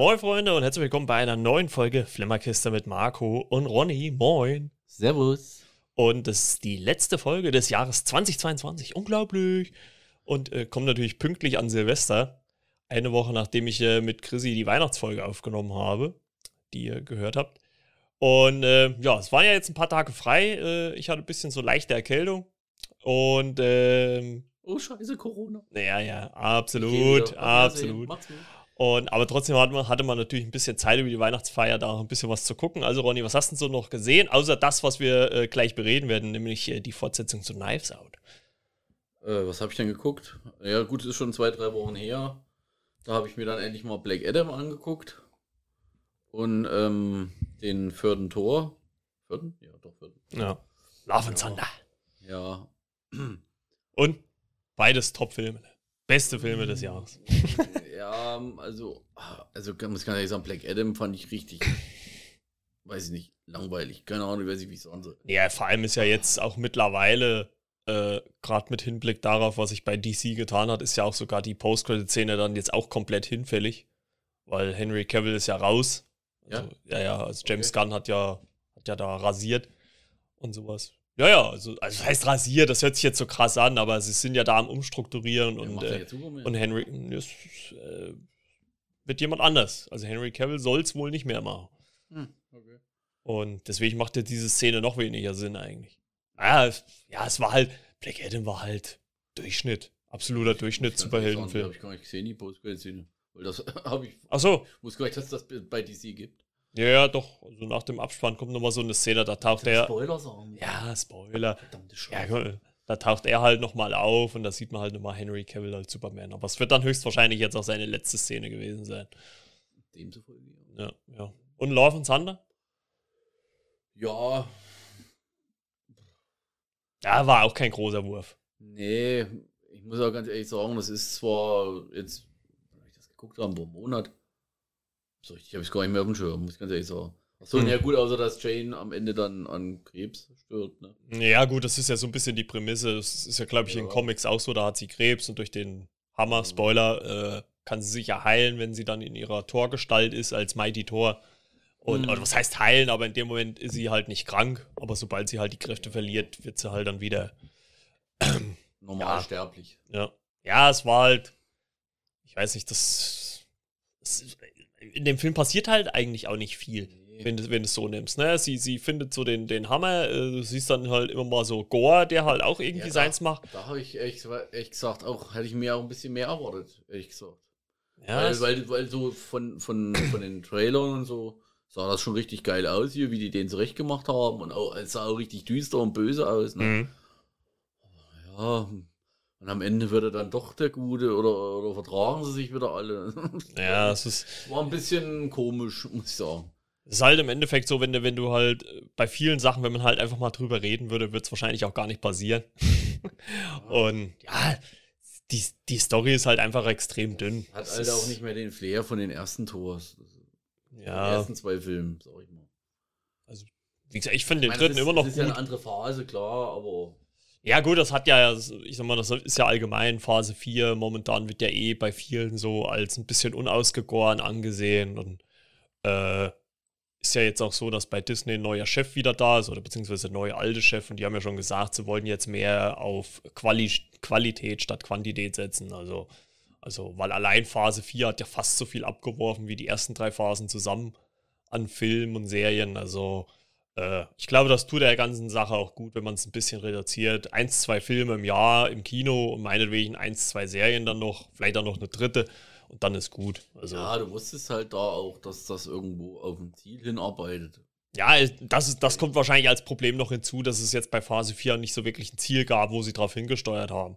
Moin Freunde und herzlich willkommen bei einer neuen Folge Flimmerkiste mit Marco und Ronny. Moin. Servus. Und das ist die letzte Folge des Jahres 2022. Unglaublich. Und äh, kommt natürlich pünktlich an Silvester. Eine Woche nachdem ich äh, mit Chrissy die Weihnachtsfolge aufgenommen habe, die ihr gehört habt. Und äh, ja, es waren ja jetzt ein paar Tage frei. Äh, ich hatte ein bisschen so leichte Erkältung. Und ähm, Oh, scheiße, Corona. ja, ja, absolut, absolut. Und, aber trotzdem hatte man, hatte man natürlich ein bisschen Zeit über die Weihnachtsfeier, da ein bisschen was zu gucken. Also, Ronny, was hast du denn so noch gesehen? Außer das, was wir äh, gleich bereden werden, nämlich äh, die Fortsetzung zu Knives Out. Äh, was habe ich denn geguckt? Ja, gut, es ist schon zwei, drei Wochen her. Da habe ich mir dann endlich mal Black Adam angeguckt. Und ähm, den vierten Tor. Vierten? Ja, doch, vierten. Ja. Love and. Thunder. Ja. Und beides Top-Filme. Beste Filme des Jahres. ja, also, also muss ich ganz ehrlich sagen, Black Adam fand ich richtig, weiß ich nicht, langweilig. Keine Ahnung, weiß ich, wie ich sagen soll. Ja, vor allem ist ja jetzt auch mittlerweile, äh, gerade mit Hinblick darauf, was sich bei DC getan hat, ist ja auch sogar die Post-Credit-Szene dann jetzt auch komplett hinfällig. Weil Henry Cavill ist ja raus. Also, ja, ja, also James Okay. Gunn hat ja, hat ja da rasiert und sowas. Ja, ja, also, also das heißt rasiert, das hört sich jetzt so krass an, aber sie sind ja da am Umstrukturieren Ja, und, äh, und Henry das, äh, wird jemand anders. Also Henry Cavill soll es wohl nicht mehr machen. Hm, okay. Und deswegen macht ja diese Szene noch weniger Sinn eigentlich. Ja, es- ja, es war halt, Black Adam war halt Durchschnitt. Absoluter Durchschnitt, Habe Superheldenfilm. ich gar nicht gesehen, die Post-Szene. Weil das habe ich, Ach so, wusste gar nicht, dass das bei DC gibt. Ja, ja, doch. Also nach dem Abspann kommt nochmal so eine Szene, da taucht er. Spoiler sagen. Ja, Spoiler. Verdammte Ja, Scheiße. mal, da taucht er halt nochmal auf und da sieht man halt nochmal Henry Cavill als Superman. Aber es wird dann höchstwahrscheinlich jetzt auch seine letzte Szene gewesen sein. Demzufolge. Ja. Ja, ja. Und Love and Thunder? ja, Ja, war auch kein großer Wurf. nee, ich muss auch ganz ehrlich sagen, das ist zwar jetzt, wenn ich das geguckt habe, vor einem Monat, so richtig habe ich es gar nicht mehr auf dem Schirm, muss ich ganz ehrlich sagen. Achso, Hm. ja gut, außer dass Jane am Ende dann an Krebs stirbt, ne? Ja, gut, das ist ja so ein bisschen die Prämisse. Das ist ja, glaube ich, in Ja. Comics auch so. Da hat sie Krebs und durch den Hammer, Spoiler, äh, kann sie sich ja heilen, wenn sie dann in ihrer Torgestalt ist, als Mighty Thor. Und, Mhm. oder was heißt heilen, aber in dem Moment ist sie halt nicht krank. Aber sobald sie halt die Kräfte verliert, wird sie halt dann wieder. Normal Ja. sterblich. Ja, ja es war halt. Ich weiß nicht, das. das in dem Film passiert halt eigentlich auch nicht viel. Nee. wenn du wenn du es so nimmst. Ne? Sie, sie findet so den, den Hammer, äh, du siehst dann halt immer mal so Gore, der halt auch irgendwie Ja, seins macht. Da habe ich ehrlich, ehrlich gesagt auch, hätte ich mir auch ein bisschen mehr erwartet, ehrlich gesagt. Ja, weil, weil, weil so von, von, von den Trailern und so sah das schon richtig geil aus hier, wie die den zurecht gemacht haben. Und auch, es sah auch richtig düster und böse aus. Ne? Mhm. Ja, und am Ende wird er dann doch der Gute oder, oder vertragen sie sich wieder alle. ja, es ist, War ein bisschen komisch, muss ich sagen. es ist halt im Endeffekt so, wenn du, wenn du halt äh, bei vielen Sachen, wenn man halt einfach mal drüber reden würde, wird es wahrscheinlich auch gar nicht passieren. Und ja, die, die Story ist halt einfach extrem dünn. Hat halt auch nicht mehr den Flair von den ersten Tors. Den Ja, ersten zwei Filmen, sag ich mal. wie gesagt, ich finde den dritten ist, immer noch das ist ja gut. eine andere Phase, klar, aber Ja, gut, das hat ja, ich sag mal, das ist ja allgemein Phase 4. Momentan wird ja eh bei vielen so als ein bisschen unausgegoren angesehen. Und äh, ist ja jetzt auch so, dass bei Disney ein neuer Chef wieder da ist, oder beziehungsweise ein neuer alte Chef. Und die haben ja schon gesagt, sie wollen jetzt mehr auf Quali Qualität statt Quantität setzen. Also, also, weil allein Phase 4 hat ja fast so viel abgeworfen wie die ersten drei Phasen zusammen an Filmen und Serien. Also, äh, ich glaube, das tut der ganzen Sache auch gut, wenn man es ein bisschen reduziert. Eins, zwei Filme im Jahr im Kino und meinetwegen eins, zwei Serien dann noch, vielleicht dann noch eine dritte und dann ist gut. Also, ja, du wusstest halt da auch, dass das irgendwo auf ein Ziel hinarbeitet. ja, das, ist, das kommt wahrscheinlich als Problem noch hinzu, dass es jetzt bei Phase 4 nicht so wirklich ein Ziel gab, wo sie drauf hingesteuert haben.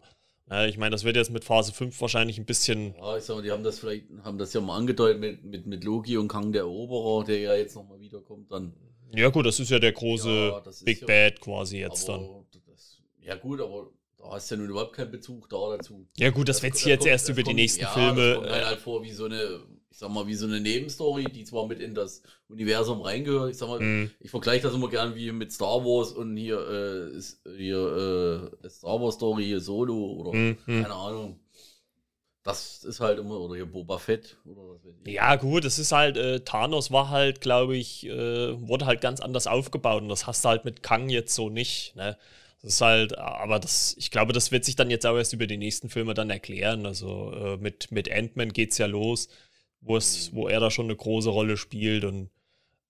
Ja, ich meine, das wird jetzt mit Phase 5 wahrscheinlich ein bisschen. Ja, ich sag mal, die haben das vielleicht, haben das ja mal angedeutet mit, mit, mit Loki und Kang der Eroberer, der ja jetzt nochmal wiederkommt, dann. Ja, gut, das ist ja der große Ja, das Big ja- Bad quasi jetzt dann. Das, ja, gut, aber da hast du ja nun überhaupt keinen Bezug da dazu. Ja, gut, das, wird ko- sich jetzt kommt- erst das über die kommt- nächsten ja, Filme. Das kommt halt, äh, halt vor wie so eine, ich sag mal, wie so eine Nebenstory, die zwar mit in das Universum reingehört. Ich sag mal, mh. ich vergleiche das immer gern wie mit Star Wars und hier, äh, ist, hier äh, Star Wars Story, hier Solo oder Mhm, mhm. keine Ahnung. Das ist halt immer, oder hier Boba Fett oder was weiß ich. Ja, gut, das ist halt, äh, Thanos war halt, glaube ich, äh, wurde halt ganz anders aufgebaut und das hast du halt mit Kang jetzt so nicht, ne? Das ist halt, aber das, ich glaube, das wird sich dann jetzt auch erst über die nächsten Filme dann erklären. Also äh, mit, mit Ant-Man geht es ja los, wo es, wo er da schon eine große Rolle spielt und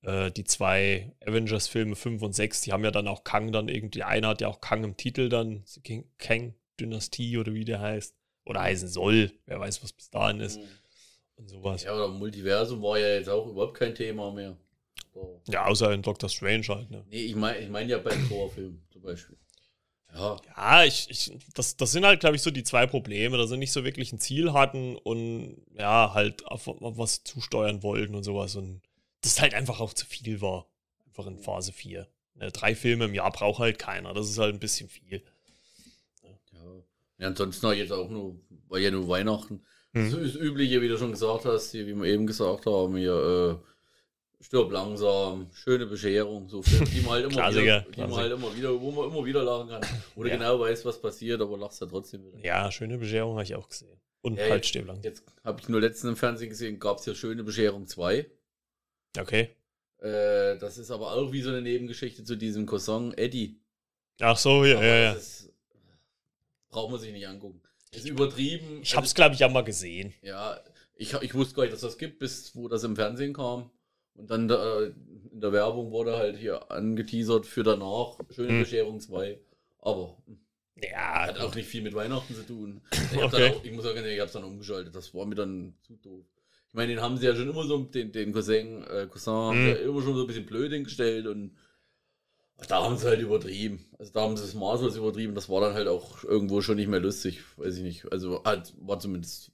äh, die zwei Avengers-Filme 5 und 6, die haben ja dann auch Kang dann irgendwie, einer hat ja auch Kang im Titel dann, Kang-Dynastie oder wie der heißt. Oder heißen soll, wer weiß, was bis dahin ist. Mhm. Und sowas. Ja, aber Multiversum war ja jetzt auch überhaupt kein Thema mehr. So. Ja, außer in Doctor Strange halt, ne? Nee, ich meine ich mein ja beim Torfilm zum Beispiel. Ja, ja ich, ich, das, das sind halt, glaube ich, so die zwei Probleme, dass sie nicht so wirklich ein Ziel hatten und ja, halt auf, auf was zusteuern wollten und sowas. Und das halt einfach auch zu viel war. Einfach in Phase 4. Ne, drei Filme im Jahr braucht halt keiner. Das ist halt ein bisschen viel. Ja, ansonsten jetzt auch nur, war ja nur Weihnachten. Mhm. Das ist das Übliche, wie du schon gesagt hast, wie wir eben gesagt haben, hier, äh, stirb langsam, schöne Bescherung, so Filme, die man halt immer wieder, die man halt immer wieder, wo man immer wieder lachen kann. Oder ja. genau weiß, was passiert, aber lachst ja trotzdem wieder. Ja, schöne Bescherung habe ich auch gesehen. Und ja, halt stirb langsam. Jetzt habe ich nur letztens im Fernsehen gesehen, gab es ja schöne Bescherung 2. Okay. Äh, das ist aber auch wie so eine Nebengeschichte zu diesem Cousin Eddie. Ach so, ja, aber ja, ja. Braucht man sich nicht angucken. Ist übertrieben. Ich habe es, glaube ich, ja mal gesehen. Ja, ich, ich wusste gar nicht, dass das gibt, bis wo das im Fernsehen kam. Und dann da, in der Werbung wurde halt hier angeteasert für danach Schöne hm. Bescherung 2. Aber ja, hat auch nicht viel mit Weihnachten zu tun. Ich, okay. auch, ich muss sagen, ich habe es dann umgeschaltet. Das war mir dann zu doof. Ich meine, den haben sie ja schon immer so, den, den Cousin, äh, Cousin hm. ja immer schon so ein bisschen blöd hingestellt und da haben sie halt übertrieben. Also da haben sie es maßlos übertrieben. Das war dann halt auch irgendwo schon nicht mehr lustig. Weiß ich nicht. Also halt, war zumindest,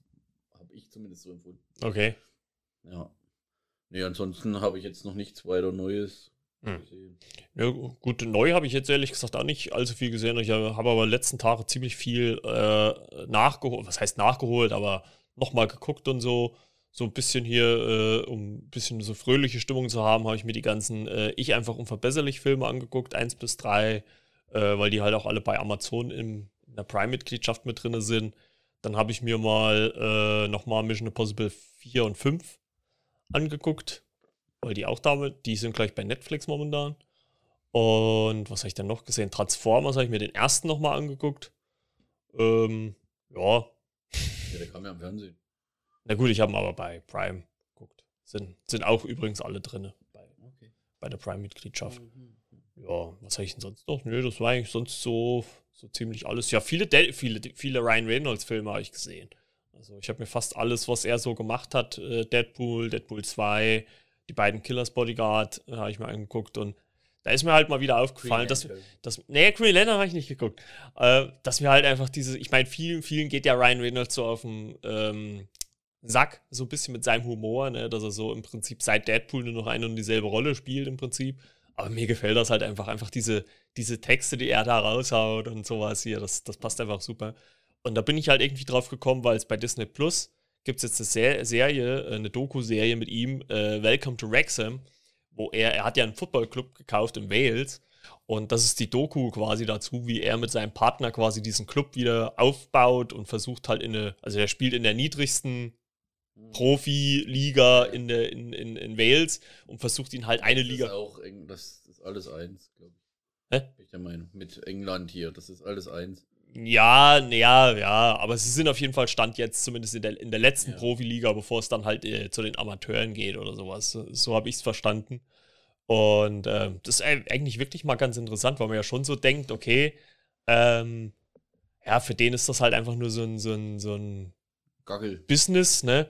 habe ich zumindest so empfunden. Okay. Ja. Nee, ansonsten habe ich jetzt noch nichts weiter Neues hm. gesehen. Ja, gut, neu habe ich jetzt ehrlich gesagt auch nicht allzu viel gesehen. Ich habe aber letzten Tage ziemlich viel äh, nachgeholt. Was heißt nachgeholt, aber nochmal geguckt und so. So ein bisschen hier, äh, um ein bisschen so fröhliche Stimmung zu haben, habe ich mir die ganzen äh, Ich einfach unverbesserlich Filme angeguckt, 1 bis 3, äh, weil die halt auch alle bei Amazon im, in der Prime-Mitgliedschaft mit drin sind. Dann habe ich mir mal äh, nochmal Mission Impossible 4 und 5 angeguckt, weil die auch damit, die sind gleich bei Netflix momentan. Und was habe ich dann noch gesehen? Transformers habe ich mir den ersten nochmal angeguckt. Ähm, ja. Ja, der kam ja im Fernsehen. Na gut, ich habe aber bei Prime geguckt. Sind, sind auch übrigens alle drin bei, okay. bei der Prime-Mitgliedschaft. Mhm. Ja, was habe ich denn sonst noch? Nö, das war eigentlich sonst so, so ziemlich alles. Ja, viele, viele, viele Ryan Reynolds-Filme habe ich gesehen. Also ich habe mir fast alles, was er so gemacht hat, äh, Deadpool, Deadpool 2, die beiden Killers Bodyguard, äh, habe ich mir angeguckt und da ist mir halt mal wieder aufgefallen, dass, dass, nee, Green Lantern habe ich nicht geguckt, äh, dass mir halt einfach diese, ich meine, vielen, vielen geht ja Ryan Reynolds so auf den ähm, Sack, so ein bisschen mit seinem Humor, ne, dass er so im Prinzip seit Deadpool nur noch eine und dieselbe Rolle spielt im Prinzip. Aber mir gefällt das halt einfach, einfach diese, diese Texte, die er da raushaut und sowas hier, das, das passt einfach super. Und da bin ich halt irgendwie drauf gekommen, weil es bei Disney Plus gibt es jetzt eine Serie, äh, eine Doku-Serie mit ihm, äh, Welcome to Wrexham, wo er, er hat ja einen Footballclub gekauft in Wales und das ist die Doku quasi dazu, wie er mit seinem Partner quasi diesen Club wieder aufbaut und versucht halt in eine, also er spielt in der niedrigsten. Profi-Liga in, der, in, in, in Wales und versucht ihn halt eine das Liga. Ist auch, das ist alles eins, glaube ich. Hä? Bin ich der Meinung. Mit England hier, das ist alles eins. Ja, ja, ja, aber sie sind auf jeden Fall Stand jetzt, zumindest in der, in der letzten ja. Profiliga, bevor es dann halt äh, zu den Amateuren geht oder sowas. So, so habe ich es verstanden. Und äh, das ist eigentlich wirklich mal ganz interessant, weil man ja schon so denkt, okay, ähm, ja, für den ist das halt einfach nur so ein, so ein, so ein Business, ne?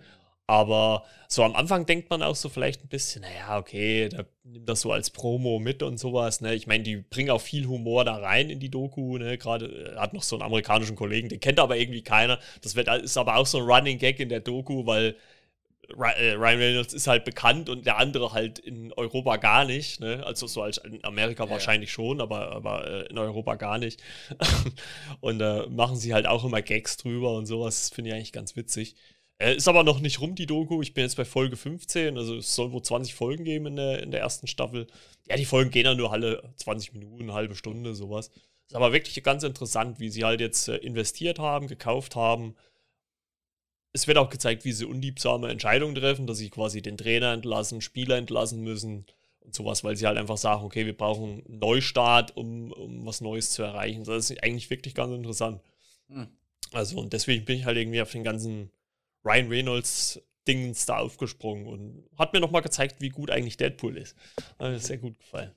Aber so am Anfang denkt man auch so vielleicht ein bisschen, naja, okay, da nimmt das so als Promo mit und sowas. Ne? Ich meine, die bringen auch viel Humor da rein in die Doku. Ne? Gerade hat noch so einen amerikanischen Kollegen, den kennt aber irgendwie keiner. Das wird, ist aber auch so ein Running Gag in der Doku, weil äh, Ryan Reynolds ist halt bekannt und der andere halt in Europa gar nicht. Ne? Also so als in Amerika ja. wahrscheinlich schon, aber, aber äh, in Europa gar nicht. und da äh, machen sie halt auch immer Gags drüber und sowas. Das finde ich eigentlich ganz witzig. Äh, ist aber noch nicht rum, die Doku. Ich bin jetzt bei Folge 15, also es soll wohl 20 Folgen geben in der, in der ersten Staffel. Ja, die Folgen gehen ja nur alle 20 Minuten, eine halbe Stunde, sowas. Ist aber wirklich ganz interessant, wie sie halt jetzt äh, investiert haben, gekauft haben es wird auch gezeigt, wie sie unliebsame Entscheidungen treffen, dass sie quasi den Trainer entlassen, Spieler entlassen müssen und sowas, weil sie halt einfach sagen, okay, wir brauchen einen Neustart, um, um was Neues zu erreichen. Das ist eigentlich wirklich ganz interessant. Hm. Also, und deswegen bin ich halt irgendwie auf den ganzen Ryan Reynolds Dingens da aufgesprungen und hat mir nochmal gezeigt, wie gut eigentlich Deadpool ist. Also sehr gut gefallen.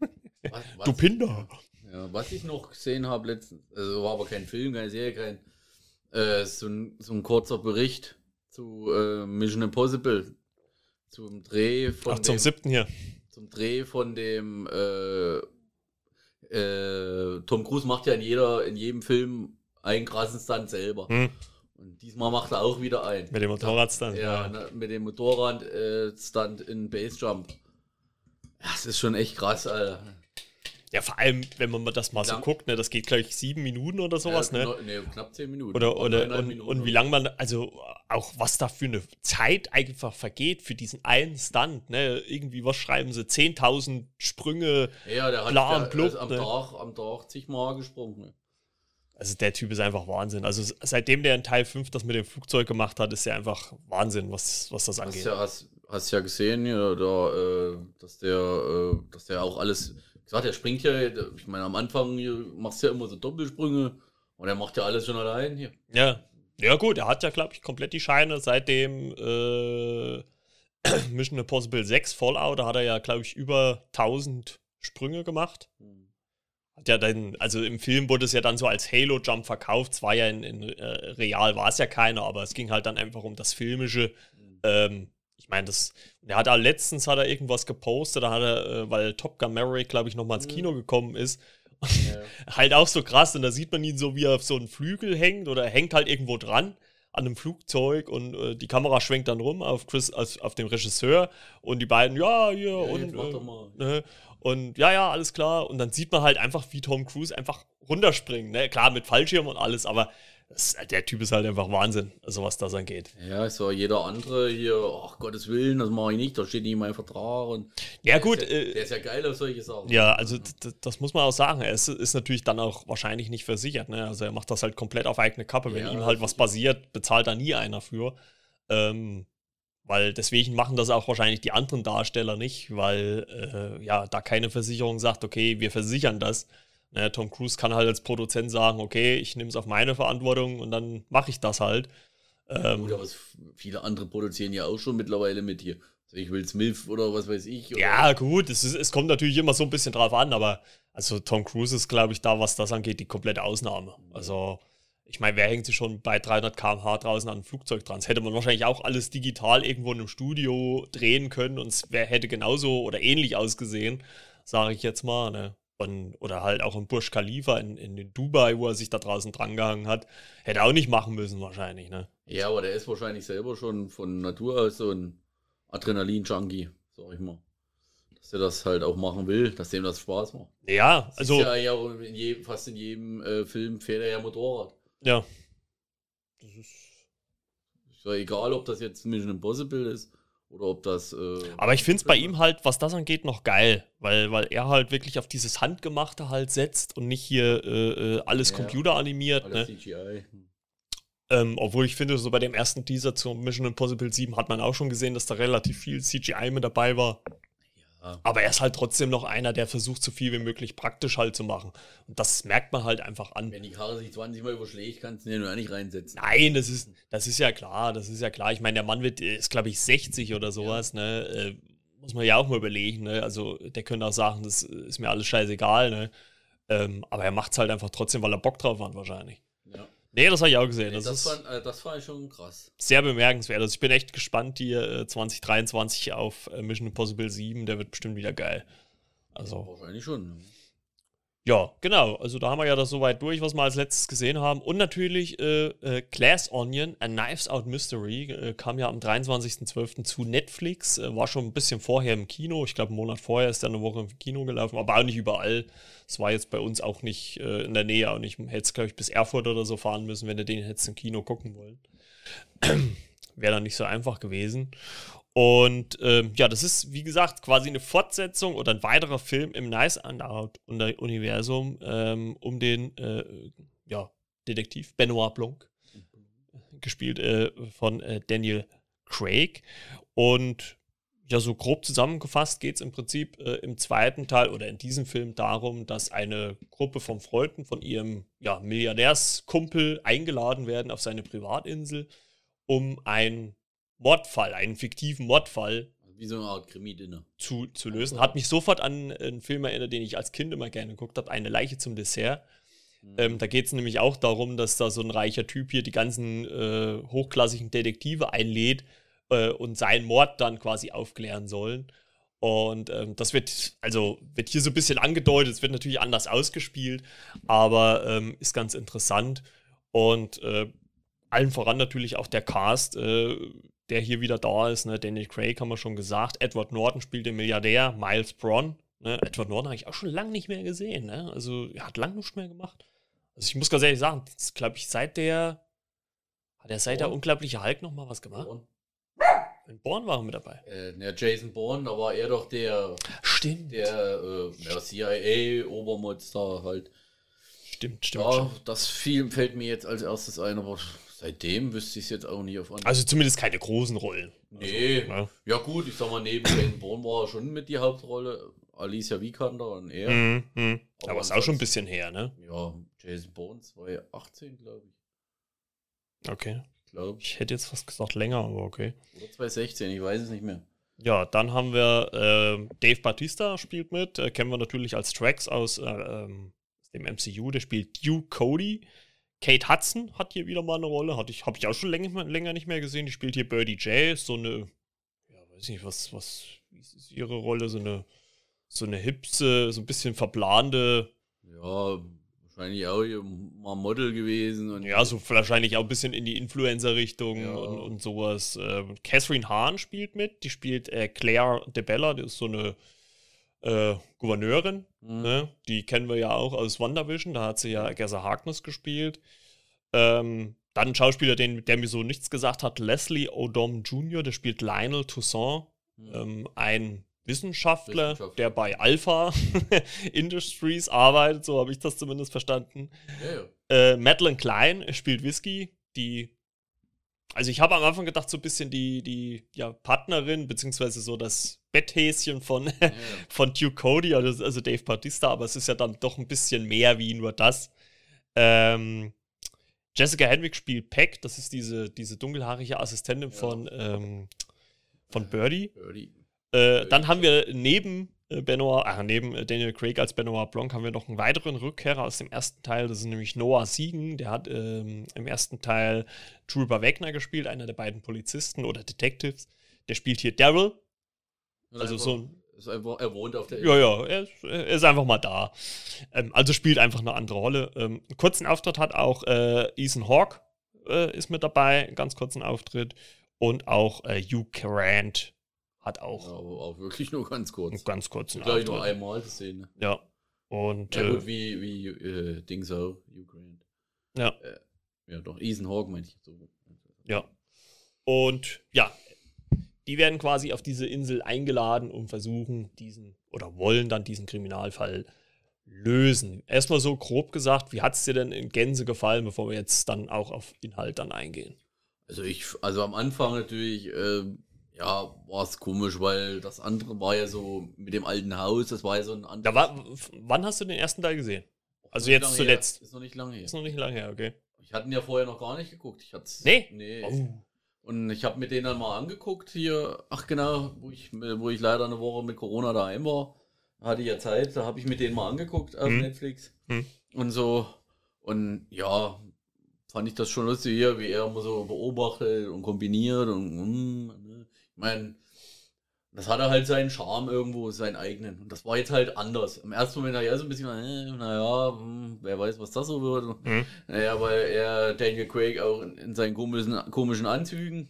Was, was du Pinder. Ja, was ich noch gesehen habe letztens, also war aber kein Film, keine Serie, kein äh, so, ein, so ein kurzer Bericht zu äh, Mission Impossible. Zum Dreh von. Ach, dem, zum siebten hier. Zum Dreh von dem äh, äh, Tom Cruise macht ja in jeder, in jedem Film einen krassen Stunt selber. Hm. Und diesmal macht er auch wieder einen. Mit dem Motorradstunt. Ja, ja. Ne, mit dem Motorradstunt äh, in Bassjump. Ja, das ist schon echt krass, Alter. Ja, vor allem, wenn man das mal so guckt, ne, das geht gleich sieben Minuten oder sowas, ja, ne? Ne, knapp zehn Minuten. Oder, oder und, Minuten und wie lange man, also auch was da für eine Zeit einfach vergeht für diesen einen Stunt, ne? Irgendwie, was schreiben sie? 10.000 Sprünge, ja, der hat bla der, blub, am, ne? Tag, am Tag zigmal gesprungen. Also der Typ ist einfach Wahnsinn. Also seitdem der in Teil 5 das mit dem Flugzeug gemacht hat, ist er einfach Wahnsinn, was, was das angeht. Hast ja, hast, hast ja gesehen, ja, da, äh, dass der, äh, dass der auch alles gesagt, er springt ja, ich meine, am Anfang machst du ja immer so Doppelsprünge und er macht ja alles schon allein hier. Ja. Ja, gut, er hat ja, glaube ich, komplett die Scheine seitdem äh, Mission Impossible 6 Fallout, da hat er ja, glaube ich, über 1000 Sprünge gemacht. Hm. Hat ja dann, also im Film wurde es ja dann so als Halo-Jump verkauft, zwar ja in, in äh, real war es ja keiner, aber es ging halt dann einfach um das Filmische. Hm. Ähm, ich meine, das, der hat da letztens hat er irgendwas gepostet, da hat er, äh, weil Top Gun Maverick, glaube ich, nochmal ins mhm. Kino gekommen ist. Ja. halt auch so krass, und da sieht man ihn so, wie er auf so einem Flügel hängt oder er hängt halt irgendwo dran an einem Flugzeug und äh, die Kamera schwenkt dann rum auf Chris, auf, auf den Regisseur und die beiden, ja, hier ja, und, äh, ne, und ja, ja, alles klar. Und dann sieht man halt einfach, wie Tom Cruise einfach runterspringt. Ne? Klar, mit Fallschirm und alles, aber das, der Typ ist halt einfach Wahnsinn, also was das angeht. Ja, so jeder andere hier, ach Gottes Willen, das mache ich nicht, da steht nicht in meinem Vertrag. Und ja, gut. Der ist ja, äh, der ist ja geil auf solche Sachen. Ja, also das muss man auch sagen. Er ist, ist, natürlich dann auch wahrscheinlich nicht versichert. Ne? Also er macht das halt komplett auf eigene Kappe. Wenn ja, ihm halt was passiert, bezahlt da nie einer für. Ähm, weil deswegen machen das auch wahrscheinlich die anderen Darsteller nicht, weil äh, ja da keine Versicherung sagt, okay, wir versichern das. Naja, ne, Tom Cruise kann halt als Produzent sagen, okay, ich nehme es auf meine Verantwortung und dann mache ich das halt. Ähm, gut, aber viele andere produzieren ja auch schon mittlerweile mit dir. Also ich will Smith oder was weiß ich. Ja, gut, es, ist, es kommt natürlich immer so ein bisschen drauf an, aber also Tom Cruise ist, glaube ich, da, was das angeht, die komplette Ausnahme. Also, ich meine, wer hängt sich schon bei 300 km/h draußen an einem Flugzeug dran? Das hätte man wahrscheinlich auch alles digital irgendwo in einem Studio drehen können und es hätte genauso oder ähnlich ausgesehen, sage ich jetzt mal. Ne? Und, oder halt auch im Burj Khalifa in, in Dubai, wo er sich da draußen drangehangen hat. Hätte auch nicht machen müssen, wahrscheinlich, ne? Ja, aber der ist wahrscheinlich selber schon von Natur aus so ein Adrenalin-Junkie, sag ich mal. Dass er das halt auch machen will, dass dem das Spaß macht. Ja, also. ja, ja in jedem, fast in jedem äh, Film fährt er ja Motorrad. Ja. Das ist. Ist ja egal, ob das jetzt Mission Impossible ist oder ob das. Äh, Aber ich finde es bei ihm halt, was das angeht, noch geil, weil, weil er halt wirklich auf dieses Handgemachte halt setzt und nicht hier äh, äh alles ja, computeranimiert. Ne? CGI. Hm. Ähm, obwohl ich finde, so bei dem ersten Teaser zu Mission Impossible 7 hat man auch schon gesehen, dass da relativ viel CGI mit dabei war. Aber er ist halt trotzdem noch einer, der versucht, so viel wie möglich praktisch halt zu machen. Und das merkt man halt einfach an. Wenn die Karre sich 20 Mal überschlägt, kannst du den ja nicht reinsetzen. Nein, das ist, das ist ja klar, das ist ja klar. Ich meine, der Mann wird, ist, glaube ich, 60 oder sowas, ja. ne? Äh, muss man ja auch mal überlegen, ne? Also, der könnte auch sagen, das ist mir alles scheißegal, ne? Ähm, aber er macht es halt einfach trotzdem, weil er Bock drauf hat, wahrscheinlich. Ja. Nee, das habe ich auch gesehen. Nee, das, das, war, äh, das war schon krass. Sehr bemerkenswert. Also ich bin echt gespannt, die äh, 2023 auf äh, Mission Impossible 7, der wird bestimmt wieder geil. Also. Wahrscheinlich schon. Ja, genau. Also da haben wir ja das soweit durch, was wir als letztes gesehen haben. Und natürlich äh, äh, Glass Onion, A Knives Out Mystery, äh, kam ja am 23.12. zu Netflix. Äh, war schon ein bisschen vorher im Kino. Ich glaube, einen Monat vorher ist er eine Woche im Kino gelaufen, aber auch nicht überall. Es war jetzt bei uns auch nicht äh, in der Nähe. Und ich hätte, glaube ich, bis Erfurt oder so fahren müssen, wenn du den hättest im Kino gucken wollen. Wäre dann nicht so einfach gewesen. Und ähm, ja, das ist, wie gesagt, quasi eine Fortsetzung oder ein weiterer Film im Nice Out-Universum ähm, um den äh, ja, Detektiv Benoit Blanc. gespielt äh, von äh, Daniel Craig. Und ja, so grob zusammengefasst geht es im Prinzip äh, im zweiten Teil oder in diesem Film darum, dass eine Gruppe von Freunden von ihrem ja, Milliardärskumpel eingeladen werden auf seine Privatinsel, um einen Mordfall, einen fiktiven Mordfall Wie so eine Art Krimi-Dinner. zu, zu lösen. Hat mich sofort an einen Film erinnert, den ich als Kind immer gerne geguckt habe, Eine Leiche zum Dessert. Mhm. Ähm, da geht es nämlich auch darum, dass da so ein reicher Typ hier die ganzen äh, hochklassigen Detektive einlädt äh, und seinen Mord dann quasi aufklären sollen. Und ähm, das wird, also wird hier so ein bisschen angedeutet, es wird natürlich anders ausgespielt, aber ähm, ist ganz interessant. Und äh, allen voran natürlich auch der Cast, äh, der hier wieder da ist. Ne? Daniel Craig haben wir schon gesagt. Edward Norton spielt den Milliardär, Miles Braun. Ne? Edward Norton habe ich auch schon lange nicht mehr gesehen. Ne? Also er hat lange nichts mehr gemacht. Also ich muss ganz ehrlich sagen, glaube ich, seit der hat er seit der Bourne? unglaubliche Hulk noch mal was gemacht. Und, In Born war mit dabei. äh, der Jason Bourne, da war er doch der, Stimmt. der, äh, der CIA-Obermonster halt. Stimmt, stimmt, Ja, das Film fällt mir jetzt als erstes ein, aber seitdem wüsste ich es jetzt auch nicht auf Anhieb. Also zumindest keine großen Rollen. nee, Ja. ja gut, ich sag mal, neben Jason Bourne war er schon mit die Hauptrolle. Alicia Vikander und er. Mhm, mhm. Aber Aber ist auch schon ein bisschen her, ne? Ja, Jason Bourne 2018, glaube ich. Okay. Ich glaube. Ich hätte jetzt fast gesagt länger, aber okay. Oder 2016, ich weiß es nicht mehr. Ja, dann haben wir äh, Dave Batista spielt mit. Äh, kennen wir natürlich als Tracks aus, äh, ähm, aus dem MCU. Der spielt Duke Cody. Kate Hudson hat hier wieder mal eine Rolle. Hatte ich, habe ich auch schon länger, länger nicht mehr gesehen. Die spielt hier Birdie J. So eine, ja, weiß nicht, was, was, wie ist ihre Rolle? So eine, so eine hipse, so ein bisschen verplante, Ja, wahrscheinlich auch hier mal Model gewesen. Und ja, so wahrscheinlich auch ein bisschen in die Influencer-Richtung Ja. und, und sowas. Ähm, Catherine Hahn spielt mit. Die spielt äh, Claire DeBella. Die ist so eine äh, Gouverneurin. Mhm. Ne? Die kennen wir ja auch aus WandaVision, da hat sie ja Gersa Harkness gespielt. Ähm, dann ein Schauspieler, den, der mir so nichts gesagt hat, Leslie Odom Jr., der spielt Lionel Toussaint, Mhm. ähm, ein Wissenschaftler, Wissenschaftler. der bei Alpha Industries arbeitet, so habe ich das zumindest verstanden. Ja, ja. Äh, Madeline Klein spielt Whisky, die. Also ich habe am Anfang gedacht, so ein bisschen die, die ja, Partnerin, beziehungsweise so das Betthäschen von, Ja, von Duke Cody, also, also Dave Bautista, aber es ist ja dann doch ein bisschen mehr wie nur das. Ähm, Jessica Henwick spielt Peck, das ist diese, diese dunkelhaarige Assistentin Ja. von, ähm, von Birdie. Birdie. Äh, dann haben wir neben Benoit, ach, neben äh, Daniel Craig als Benoit Blanc haben wir noch einen weiteren Rückkehrer aus dem ersten Teil. Das ist nämlich Noah Siegen. Der hat ähm, im ersten Teil Trooper Wagner gespielt, einer der beiden Polizisten oder Detectives. Der spielt hier Daryl. Also so ein- er wohnt auf der Ja, ja, er ist, er ist einfach mal da. Ähm, also spielt einfach eine andere Rolle. Ähm, einen kurzen Auftritt hat auch äh, Ethan Hawke äh, ist mit dabei, einen ganz kurzen Auftritt. Und auch äh, Hugh Grant hat Ja, auch aber auch wirklich nur ganz kurz. ganz kurzen Gleich nur einmal die Szene. Ja. Und Ja, äh, gut, wie, wie äh, Dings auch, Grant. ja, Äh, ja, doch, Ethan Hawke meine ich. So. ja. Und ja, die werden quasi auf diese Insel eingeladen und versuchen diesen oder wollen dann diesen Kriminalfall lösen. Erstmal so grob gesagt, wie hat es dir denn in Gänze gefallen, bevor wir jetzt dann auch auf Inhalt dann eingehen? Also ich, also am Anfang natürlich, ähm, ja, war es komisch, weil das andere war ja so mit dem alten Haus, das war ja so ein Da anderes. war, f- wann hast du den ersten Teil gesehen? also jetzt zuletzt. Her. Ist noch nicht lange her. Ist noch nicht lange her, okay. Ich hatte ihn ja vorher noch gar nicht geguckt. Ich hat's, Nee? Nee. Oh. Und ich habe mir den dann mal angeguckt hier, ach genau, wo ich, wo ich leider eine Woche mit Corona daheim war, hatte ich ja Zeit, da habe ich mir den mal angeguckt auf Hm. Netflix Hm. und so. Und ja, fand ich das schon lustig hier, wie er immer so beobachtet und kombiniert und ne. ich meine, das hatte halt seinen Charme irgendwo, seinen eigenen. Und das war jetzt halt anders. Im ersten Moment war ich ja so ein bisschen, äh, naja, hm, wer weiß, was das so wird. Hm. Naja, weil er Daniel Craig auch in, in seinen komischen, komischen Anzügen,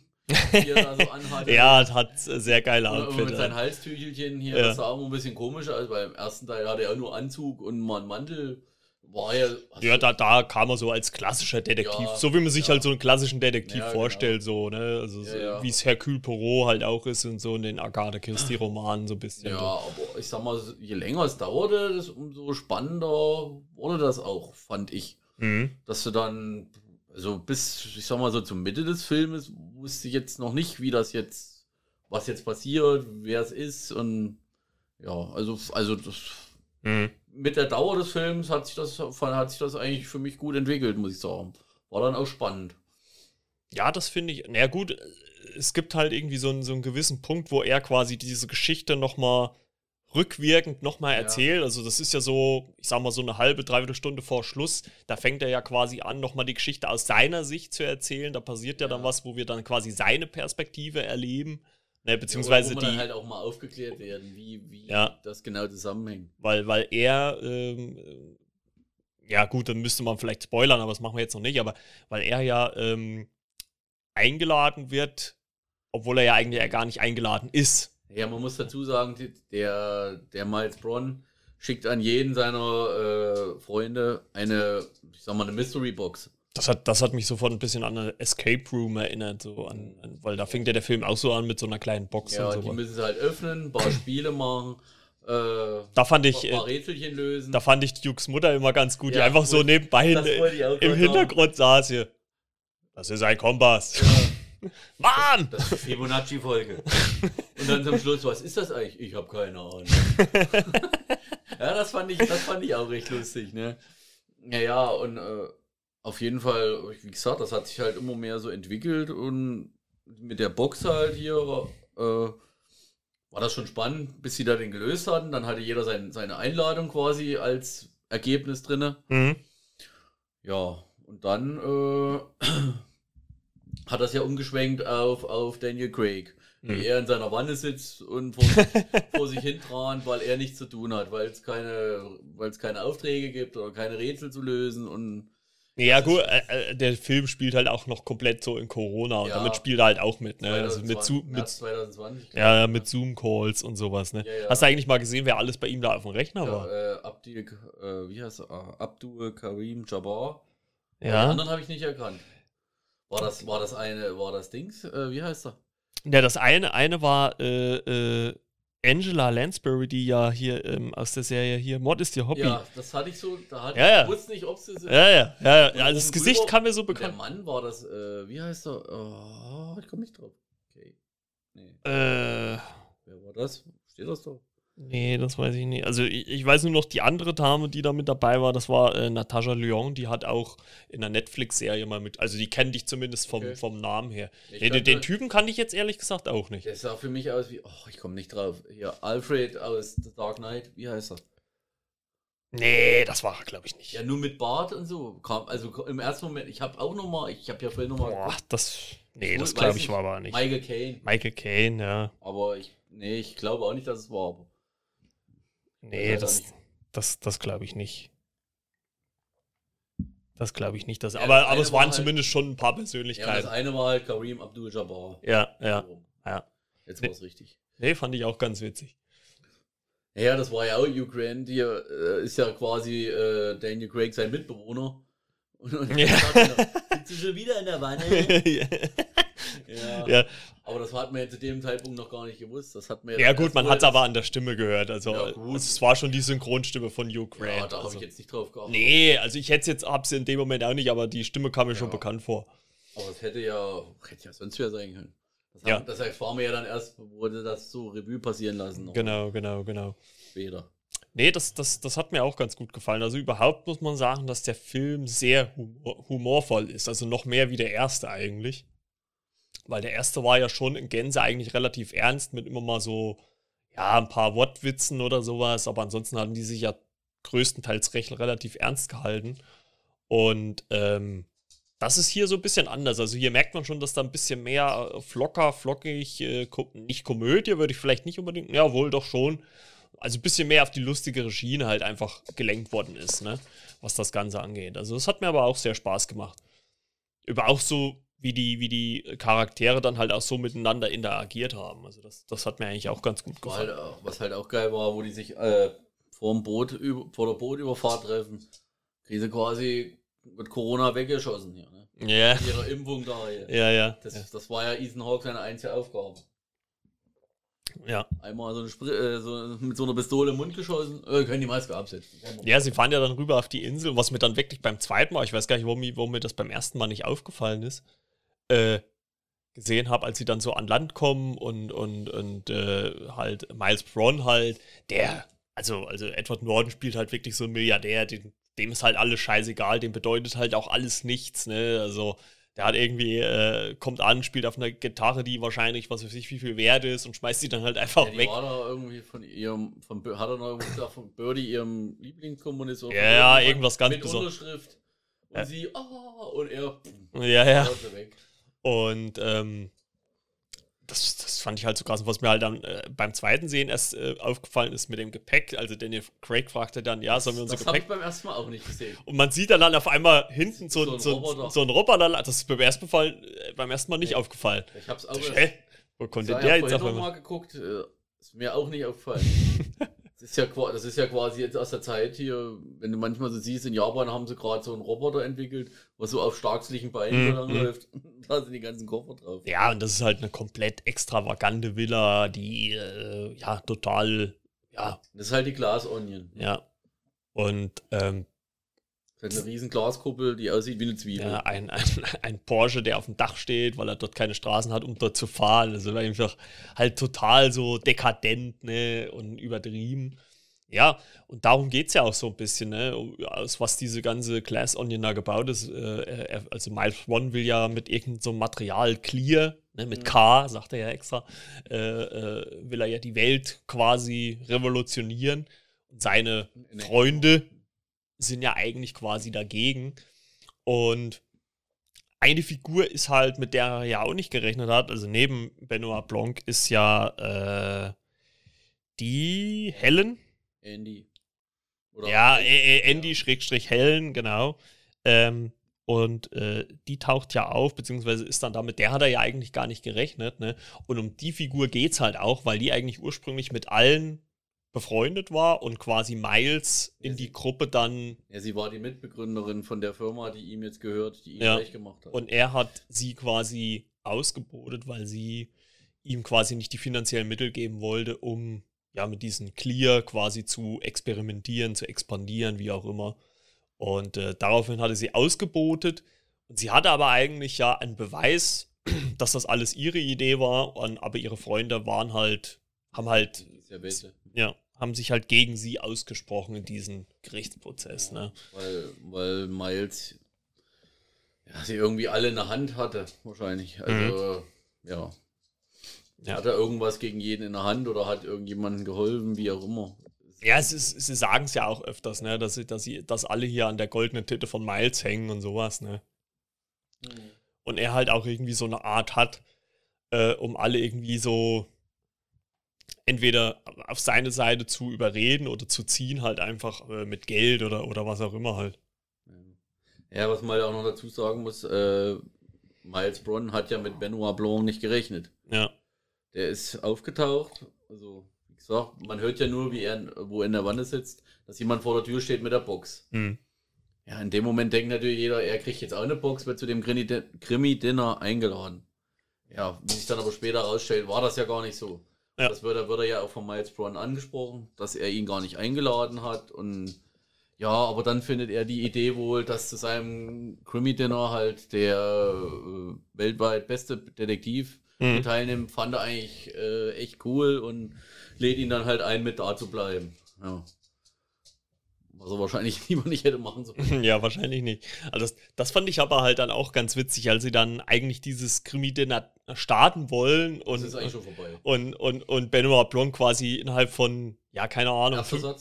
die er da so anhatte. Ja, hat sehr geile und Outfit. mit seinen. Halstüchelchen hier, Ja. das sah auch ein bisschen komisch aus, weil im ersten Teil hatte er nur Anzug und mal einen Mantel. War ja. hast Ja, da, da kam er so als klassischer Detektiv, Ja, so wie man sich ja. halt so einen klassischen Detektiv Ja, vorstellt, so, ne? Also so, wie es Hercule Poirot halt auch ist und so in den Agatha Christie-Romanen so ein bisschen. Ja, so. aber ich sag mal, je länger es dauerte, das, umso spannender wurde das auch, fand ich. Mhm. Dass du dann, also bis, ich sag mal so zur Mitte des Filmes wusste ich jetzt noch nicht, wie das jetzt, was jetzt passiert, wer es ist und ja, also, also das, mhm. mit der Dauer des Films hat sich das, hat sich das eigentlich für mich gut entwickelt, muss ich sagen. War dann auch spannend. Ja, das finde ich, na gut, es gibt halt irgendwie so einen, so einen gewissen Punkt, wo er quasi diese Geschichte nochmal rückwirkend nochmal erzählt. Ja. Also das ist ja so, ich sag mal, so eine halbe, dreiviertel Stunde vor Schluss. Da fängt er ja quasi an, nochmal die Geschichte aus seiner Sicht zu erzählen. Da passiert ja, ja, dann was, wo wir dann quasi seine Perspektive erleben. Ne, beziehungsweise ja, wo die halt auch mal aufgeklärt werden, wie, wie ja, das genau zusammenhängt. Weil, weil er, ähm, ja gut, dann müsste man vielleicht spoilern, aber das machen wir jetzt noch nicht, aber weil er ja ähm, eingeladen wird, obwohl er ja eigentlich ja gar nicht eingeladen ist. Ja, man muss dazu sagen, der, der Miles Bron schickt an jeden seiner äh, Freunde eine, ich sag mal, eine Mystery Box. Das hat, das hat mich sofort ein bisschen an eine Escape Room erinnert, so an, an, weil da fängt ja der Film auch so an mit so einer kleinen Box ja, und so. Die müssen sie halt öffnen, ein paar Spiele machen. Äh, da fand ich, ein paar äh, Rätselchen lösen. Da fand ich Dukes Mutter immer ganz gut, ja, die einfach so nebenbei im Hintergrund saß hier. Das ist ein Kompass. Ja. Mann! Das, das ist Fibonacci-Folge. Und dann zum Schluss, was ist das eigentlich? Ich habe keine Ahnung. ja, das fand, ich, das fand ich auch recht lustig, ne? Ja, ja, und äh, auf jeden Fall, wie gesagt, das hat sich halt immer mehr so entwickelt und mit der Box halt hier äh, war das schon spannend, bis sie da den gelöst hatten. Dann hatte jeder sein, seine Einladung quasi als Ergebnis drin. Mhm. Ja, und dann äh, hat das ja umgeschwenkt auf, auf Daniel Craig. Wie mhm. er in seiner Wanne sitzt und vor, vor sich hintrant, weil er nichts zu tun hat, weil es keine, weil es keine Aufträge gibt oder keine Rätsel zu lösen und ja, gut, äh, äh, der Film spielt halt auch noch komplett so in Corona und ja, damit spielt er halt auch mit, ne? 2020, also mit, Zoom, mit 2020. Ja, mit Zoom-Calls und sowas, ne? Ja, ja. Hast du eigentlich mal gesehen, wer alles bei ihm da auf dem Rechner war? Äh, Abdul, äh, wie heißt er? Ah, Abdul Karim Jabbar. Ja. Den anderen habe ich nicht erkannt. War das, war das eine, war das Dings? Äh, wie heißt er? Ja, das eine, eine war äh, äh, Angela Lansbury, die ja hier ähm, aus der Serie hier Mod ist ihr Hobby. Ja, das hatte ich so, da hatte ja, ja. ich wusste nicht, ob sie so. Ja, ja, ja, ja. Also das Gesicht kam mir so bekannt. Der Mann war das, äh, wie heißt er? Oh, ich komme nicht drauf. Okay. Nee. Äh. Wer war das? Steht das doch? Nee, das weiß ich nicht. Also ich, ich, weiß nur noch, die andere Dame, die da mit dabei war, das war äh, Natascha Lyon, die hat auch in der Netflix-Serie mal mit, also die kenne ich zumindest vom, okay. vom Namen her. Nee, den, den Typen kannte ich jetzt ehrlich gesagt auch nicht. Der sah für mich aus wie, oh, ich komme nicht drauf. Hier, Alfred aus The Dark Knight, wie heißt er? Nee, das war glaube ich nicht. Ja, nur mit Bart und so. Kam, also im ersten Moment, ich habe auch nochmal, ich habe ja vorhin nochmal. Boah, das, nee, das glaube ich war aber nicht. Michael Caine. Michael Caine, ja. Aber ich, nee, ich glaube auch nicht, dass es war. Aber Nee, das, das, das glaube ich nicht. Das glaube ich nicht. Dass, ja, aber aber es waren halt, zumindest schon ein paar Persönlichkeiten. Ja, das eine war halt Kareem Abdul-Jabbar. Ja, ja, ja. Jetzt war es richtig. Nee, fand ich auch ganz witzig. Ja, das war ja auch Grant. Hier äh, ist ja quasi äh, Daniel Craig sein Mitbewohner. Und, und ja. sitzt du schon wieder in der Wanne? ja. ja. Aber das hat man ja zu dem Zeitpunkt noch gar nicht gewusst. Das hat man ja, ja gut, man hat es aber an der Stimme gehört. Also, ja, also es war schon die Synchronstimme von Hugh Grant. Ja, da habe also. ich jetzt nicht drauf geachtet. Nee, also ich hätte jetzt, hab's in dem Moment auch nicht, aber die Stimme kam mir schon bekannt vor. Aber es hätte ja, hätte ja sonst wer sein können. Das, ja. das erfahren wir ja dann erst, wurde das so Revue passieren lassen. Genau, genau, genau. Später. Nee, das, das, das hat mir auch ganz gut gefallen. Also überhaupt muss man sagen, dass der Film sehr humor humorvoll ist. Also noch mehr wie der erste eigentlich. Weil der erste war ja schon in Gänze eigentlich relativ ernst mit immer mal so, ja, ein paar Wortwitzen oder sowas. Aber ansonsten hatten die sich ja größtenteils recht relativ ernst gehalten. Und ähm, das ist hier so ein bisschen anders. Also hier merkt man schon, dass da ein bisschen mehr äh, flocker, flockig, äh, nicht Komödie, würde ich vielleicht nicht unbedingt, ja wohl doch schon, also ein bisschen mehr auf die lustigere Schiene halt einfach gelenkt worden ist, ne? Was das Ganze angeht. Also das hat mir aber auch sehr Spaß gemacht. Über auch so, wie die, wie die Charaktere dann halt auch so miteinander interagiert haben. Also das, das hat mir eigentlich auch ganz gut gefallen. Halt auch, was halt auch geil war, wo die sich äh, vor dem Boot, vor der Bootüberfahrt treffen, kriegen sie quasi mit Corona weggeschossen hier, ne? Ja. Mit ihrer Impfung da hier. Ja, ja. Das, ja. das war ja Ethan Hawke seine einzige Aufgabe. Ja. Einmal so, eine Spr äh, so mit so einer Pistole im Mund geschossen, äh, können die Maske absetzen. Ja, sie fahren ja dann rüber auf die Insel, was mir dann wirklich beim zweiten Mal, ich weiß gar nicht, warum, warum mir das beim ersten Mal nicht aufgefallen ist, äh, gesehen habe, als sie dann so an Land kommen und, und, und äh, halt Miles Braun halt, der, also, also Edward Norton spielt halt wirklich so ein Milliardär, den, dem ist halt alles scheißegal, dem bedeutet halt auch alles nichts, ne, also der hat irgendwie, äh, kommt an, spielt auf einer Gitarre, die wahrscheinlich, was weiß ich, wie viel wert ist und schmeißt sie dann halt einfach ja, die weg. War da irgendwie von ihrem, von, hat er noch irgendwie von Birdie ihrem Lieblingskommunist Ja, ja, irgendwas ganz Mit Unterschrift. Und ja. sie, oh, und er, ja, ja. Und, ähm, das, das fand ich halt so krass. Und was mir halt dann äh, beim zweiten Sehen erst äh, aufgefallen ist mit dem Gepäck. Also Daniel Craig fragte dann, ja, sollen wir unser das Gepäck... Das habe ich beim ersten Mal auch nicht gesehen. Und man sieht dann, dann auf einmal hinten so, so, ein, so, Roboter. so ein Roboter. Das ist beim ersten, Fall, äh, beim ersten Mal nicht nee. aufgefallen. Ich hab's auch... Hä? Wo konnte der jetzt auf einmal... mal geguckt. Äh, ist mir auch nicht aufgefallen. Das ist, ja, das ist ja quasi jetzt aus der Zeit hier, wenn du manchmal so siehst, in Japan haben sie gerade so einen Roboter entwickelt, was so auf starkslichen Beinen mm, läuft. da sind die ganzen Koffer drauf. Ja, und das ist halt eine komplett extravagante Villa, die äh, ja total, ja. Das ist halt die Glass Onion. Ja. Und ähm, eine riesen Glaskuppel, die aussieht wie eine Zwiebel. Ja, ein, ein, ein, Porsche, der auf dem Dach steht, weil er dort keine Straßen hat, um dort zu fahren. Also einfach halt total so dekadent ne, und übertrieben. Ja, und darum geht es ja auch so ein bisschen, ne? aus was diese ganze Glass Onion da gebaut ist. Äh, also Miles One will ja mit irgendeinem so Material Clear, ne, mit mhm. K, sagt er ja extra, äh, äh, will er ja die Welt quasi revolutionieren. Und seine Freunde sind ja eigentlich quasi dagegen. Und eine Figur ist halt, mit der er ja auch nicht gerechnet hat, also neben Benoit Blanc ist ja äh, die Helen. Andy. Oder ja, äh, Andy. Schrägstrich Helen, genau. Ähm, und äh, die taucht ja auf, beziehungsweise ist dann damit, der hat er ja eigentlich gar nicht gerechnet, ne? Und um die Figur geht es halt auch, weil die eigentlich ursprünglich mit allen befreundet war und quasi Miles in ja, die Gruppe dann. Ja, sie war die Mitbegründerin von der Firma, die ihm jetzt gehört, die ihn ja. reich gemacht hat. Und er hat sie quasi ausgebotet, weil sie ihm quasi nicht die finanziellen Mittel geben wollte, um ja mit diesem Clear quasi zu experimentieren, zu expandieren, wie auch immer. Und äh, daraufhin hatte sie ausgebotet. Und sie hatte aber eigentlich ja einen Beweis, dass das alles ihre Idee war. Und, aber ihre Freunde waren halt, haben halt ja, haben sich halt gegen sie ausgesprochen in diesem Gerichtsprozess. Ja, ne? weil, weil Miles ja, sie irgendwie alle in der Hand hatte, wahrscheinlich. Also, mhm. ja. ja. Hat er irgendwas gegen jeden in der Hand oder hat irgendjemandem geholfen, wie auch immer. Ja, ist, sie sagen es ja auch öfters, ne, dass, sie, dass, sie, dass alle hier an der goldenen Titte von Miles hängen und sowas, ne? Mhm. Und er halt auch irgendwie so eine Art hat, äh, um alle irgendwie so entweder auf seine Seite zu überreden oder zu ziehen, halt einfach äh, mit Geld oder, oder was auch immer halt. Ja, was man halt auch noch dazu sagen muss, äh, Miles Bronn hat ja mit Benoit Blanc nicht gerechnet. Ja. Der ist aufgetaucht, also wie gesagt, man hört ja nur, wie er wo er in der Wanne sitzt, dass jemand vor der Tür steht mit der Box. Mhm. Ja, in dem Moment denkt natürlich jeder, er kriegt jetzt auch eine Box, wird zu dem Krimi-Dinner eingeladen. Ja, wie sich dann aber später herausstellt, war das ja gar nicht so. Ja. Das wird, wird er ja auch von Miles Brown angesprochen, dass er ihn gar nicht eingeladen hat und ja, aber dann findet er die Idee wohl, dass zu seinem Krimi-Dinner halt der äh, weltweit beste Detektiv mhm. teilnimmt, fand er eigentlich äh, echt cool und lädt ihn dann halt ein, mit da zu bleiben. Ja. Er wahrscheinlich lieber nicht hätte machen sollen. ja, wahrscheinlich nicht. Also das, das fand ich aber halt dann auch ganz witzig, als sie dann eigentlich dieses Krimi-Dinner starten wollen und, und, und, und Benoit Blanc quasi innerhalb von ja, keine Ahnung, fünf, war,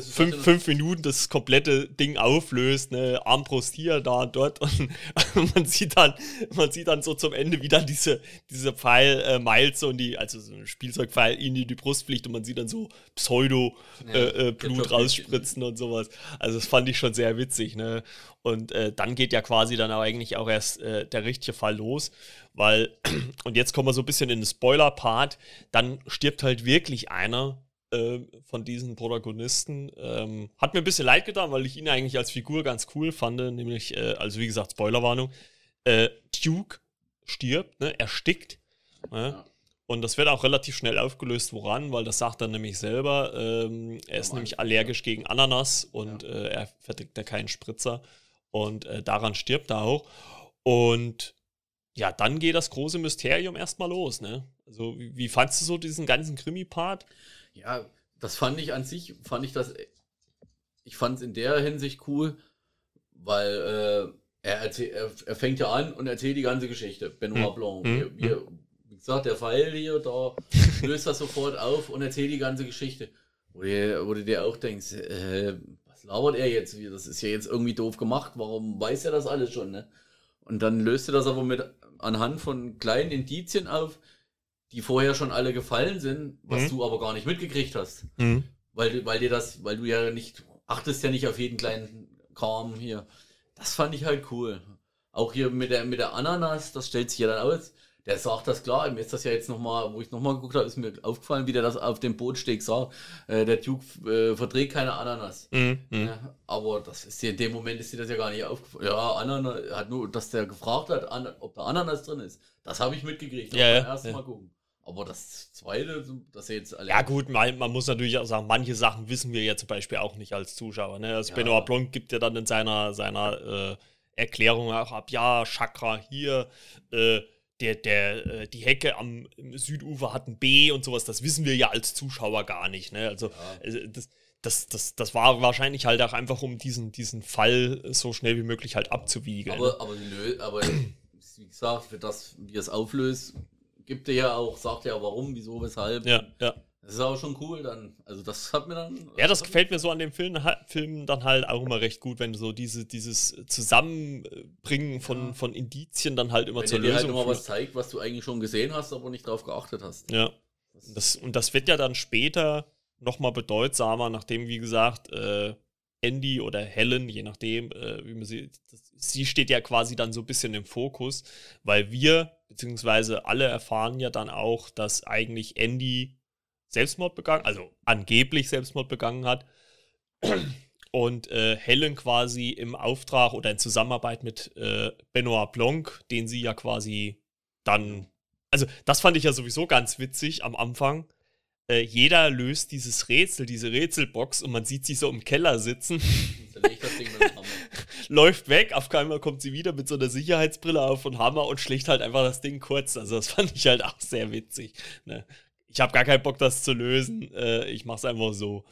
fünf, fünf, Minuten das komplette Ding auflöst, ne, Armbrust hier, da, dort und, man sieht dann, man sieht dann so zum Ende, wie dann diese, diese Pfeil äh, Miles so in die, also so ein Spielzeugpfeil in die, die Brust fliegt und man sieht dann so Pseudo ja, äh, äh, Blut rausspritzen und sowas. Also das fand ich schon sehr witzig, ne. Und äh, dann geht ja quasi dann aber eigentlich auch erst äh, der richtige Fall los, weil, und jetzt kommen wir so ein bisschen in den Spoiler-Part, dann stirbt halt wirklich einer ähm, von diesen Protagonisten. Ähm, hat mir ein bisschen leid getan, weil ich ihn eigentlich als Figur ganz cool fand. Nämlich, äh, also wie gesagt, Spoilerwarnung. Äh, Duke stirbt, ne? erstickt. Ne? Und das wird auch relativ schnell aufgelöst, woran, weil das sagt er nämlich selber. Ähm, er ist nämlich allergisch gegen Ananas und ja. äh, er verträgt ja keinen Spritzer. Und äh, daran stirbt er auch. Und ja, dann geht das große Mysterium erstmal los, ne? Also, wie, wie fandst du so diesen ganzen Krimi-Part? Ja, das fand ich an sich, fand ich das, ich fand es in der Hinsicht cool, weil äh, er, er, er, fängt ja an und erzählt die ganze Geschichte. Benoit hm. Blanc. Hm. Wir, wir, wie gesagt, der Pfeil hier, da löst das sofort auf und erzählt die ganze Geschichte. Wo du, wo du dir auch denkst, äh, was labert er jetzt? Das ist ja jetzt irgendwie doof gemacht. Warum weiß er das alles schon? Ne? Und dann löst er das aber mit anhand von kleinen Indizien auf, die vorher schon alle gefallen sind, was mhm. du aber gar nicht mitgekriegt hast. Mhm. Weil, weil dir das, weil du ja nicht, achtest ja nicht auf jeden kleinen Kram hier. Das fand ich halt cool. Auch hier mit der, mit der Ananas, das stellt sich ja dann aus. Der sagt das klar, mir ist das ja jetzt nochmal, wo ich nochmal geguckt habe, ist mir aufgefallen, wie der das auf dem Bootsteg sagt. Äh, der Duke äh, verträgt keine Ananas. Mhm. Ja, aber das ist in dem Moment ist dir das ja gar nicht aufgefallen. Ja, Ananas hat nur, dass der gefragt hat, an, ob da Ananas drin ist. Das habe ich mitgekriegt. Ja, ja, erst ja. Mal gucken. Aber das zweite, das jetzt alle. Ja, gut, man, man, muss natürlich auch sagen, manche Sachen wissen wir ja zum Beispiel auch nicht als Zuschauer. Ne? Also ja. Benoit Blanc gibt ja dann in seiner, seiner äh, Erklärung auch ab, ja, Chakra hier, äh, der, der, äh, die Hecke am Südufer hat ein B und sowas, das wissen wir ja als Zuschauer gar nicht. Ne? Also ja. Äh, das, das, das, das war wahrscheinlich halt auch einfach, um diesen, diesen Fall so schnell wie möglich halt abzuwiegeln. Aber, aber, aber wie gesagt, für das, wie es auflöst, gibt er ja auch, sagt ja warum, wieso, weshalb. Ja, ja. Das ist auch schon cool dann. Also das hat mir dann. Ja, das gefällt mir so an dem Film, Film dann halt auch immer recht gut, wenn so diese, dieses Zusammenbringen von, ja. von Indizien dann halt immer wenn zur Lösung. Wenn dir halt immer was zeigt, was du eigentlich schon gesehen hast, aber nicht darauf geachtet hast. Ja. Das, und das wird ja dann später nochmal bedeutsamer, nachdem, wie gesagt, äh, Andy oder Helen, je nachdem, äh, wie man sie, das, sie steht ja quasi dann so ein bisschen im Fokus, weil wir, beziehungsweise alle erfahren ja dann auch, dass eigentlich Andy Selbstmord begangen, also angeblich Selbstmord begangen hat. Und äh, Helen quasi im Auftrag oder in Zusammenarbeit mit äh, Benoit Blanc, den sie ja quasi dann. Also, das fand ich ja sowieso ganz witzig am Anfang. Äh, jeder löst dieses Rätsel, diese Rätselbox und man sieht sie so im Keller sitzen. Läuft weg, auf einmal kommt sie wieder mit so einer Sicherheitsbrille auf und Hammer und schlägt halt einfach das Ding kurz. Also, das fand ich halt auch sehr witzig. Ne? Ich habe gar keinen Bock, das zu lösen. Äh, ich mache es einfach so.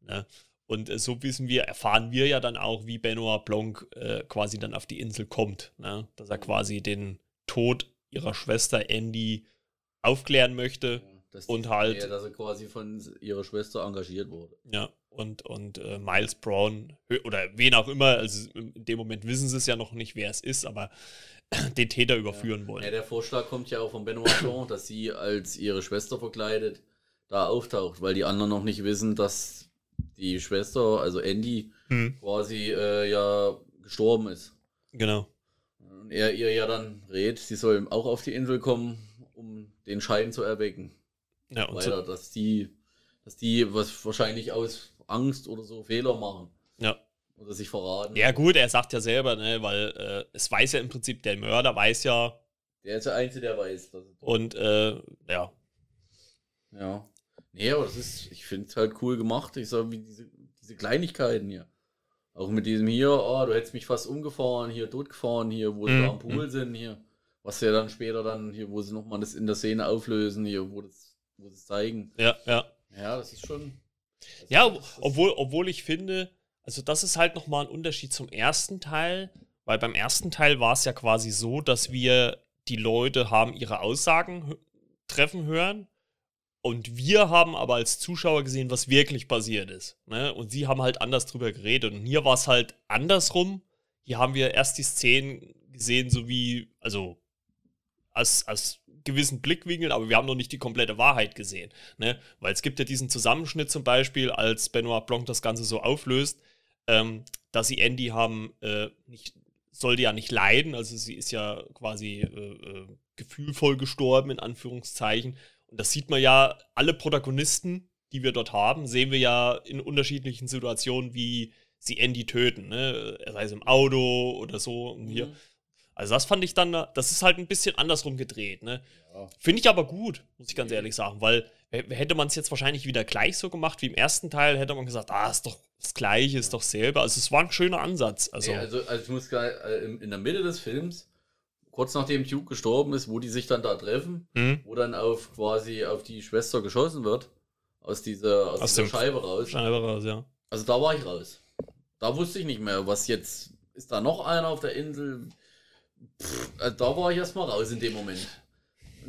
Ne? Und äh, so wissen wir, erfahren wir ja dann auch, wie Benoit Blanc äh, quasi dann auf die Insel kommt. Ne? Dass er quasi den Tod ihrer Schwester Andy aufklären möchte. Ja, und halt. Ja, dass er quasi von ihrer Schwester engagiert wurde. Ja, und, und äh, Miles Brown oder wen auch immer, also in dem Moment wissen sie es ja noch nicht, wer es ist, aber den Täter überführen ja. wollen. Ja, der Vorschlag kommt ja auch von Benoit Blanc, dass sie als ihre Schwester verkleidet da auftaucht, weil die anderen noch nicht wissen, dass die Schwester, also Andy, hm. quasi äh, ja gestorben ist. Genau. Und er ihr ja dann rät, sie soll auch auf die Insel kommen, um den Schein zu erwecken. Ja, und Weiter, so dass die, dass die was wahrscheinlich aus Angst oder so Fehler machen. Ja. Oder sich verraten. Ja, gut, er sagt ja selber, ne, weil äh, es weiß ja im Prinzip, der Mörder weiß ja. Der ist der Einzige, der weiß. und äh, ja. Ja. Nee, aber das ist, ich finde es halt cool gemacht. Ich sag, wie diese, diese Kleinigkeiten hier. Auch mit diesem hier, oh, du hättest mich fast umgefahren, hier totgefahren, hier, wo mhm. sie am Pool mhm. sind, hier. Was ja dann später dann, hier, wo sie nochmal das in der Szene auflösen, hier, wo das, wo sie zeigen. Ja, ja. Ja, das ist schon. Das ja, ist, das obwohl, obwohl ich finde, also das ist halt nochmal ein Unterschied zum ersten Teil, weil beim ersten Teil war es ja quasi so, dass wir die Leute haben ihre Aussagen treffen hören und wir haben aber als Zuschauer gesehen, was wirklich passiert ist. Ne? Und sie haben halt anders drüber geredet. Und hier war es halt andersrum. Hier haben wir erst die Szenen gesehen, so wie, also aus, aus gewissen Blickwinkeln, aber wir haben noch nicht die komplette Wahrheit gesehen. Ne? Weil es gibt ja diesen Zusammenschnitt zum Beispiel, als Benoit Blanc das Ganze so auflöst, ähm, dass sie Andy haben, äh, nicht, sollte ja nicht leiden, also sie ist ja quasi äh, äh, gefühlvoll gestorben, in Anführungszeichen. Und das sieht man ja, alle Protagonisten, die wir dort haben, sehen wir ja in unterschiedlichen Situationen, wie sie Andy töten, ne? sei es im Auto oder so. Und hier. Mhm. Also das fand ich dann, das ist halt ein bisschen andersrum gedreht, ne? Ja. Finde ich aber gut, muss ich ganz ehrlich sagen, weil hätte man es jetzt wahrscheinlich wieder gleich so gemacht wie im ersten Teil, hätte man gesagt, ah, ist doch das Gleiche, ist doch selber. Also es war ein schöner Ansatz. Also, nee, also, also ich muss gar, äh, in der Mitte des Films, kurz nachdem Duke gestorben ist, wo die sich dann da treffen, mhm. wo dann auf quasi auf die Schwester geschossen wird, aus dieser, aus, aus dieser Scheibe raus. Scheibe raus, ja. Also da war ich raus. Da wusste ich nicht mehr, was jetzt, ist da noch einer auf der Insel? Pff, also da war ich erstmal raus in dem Moment.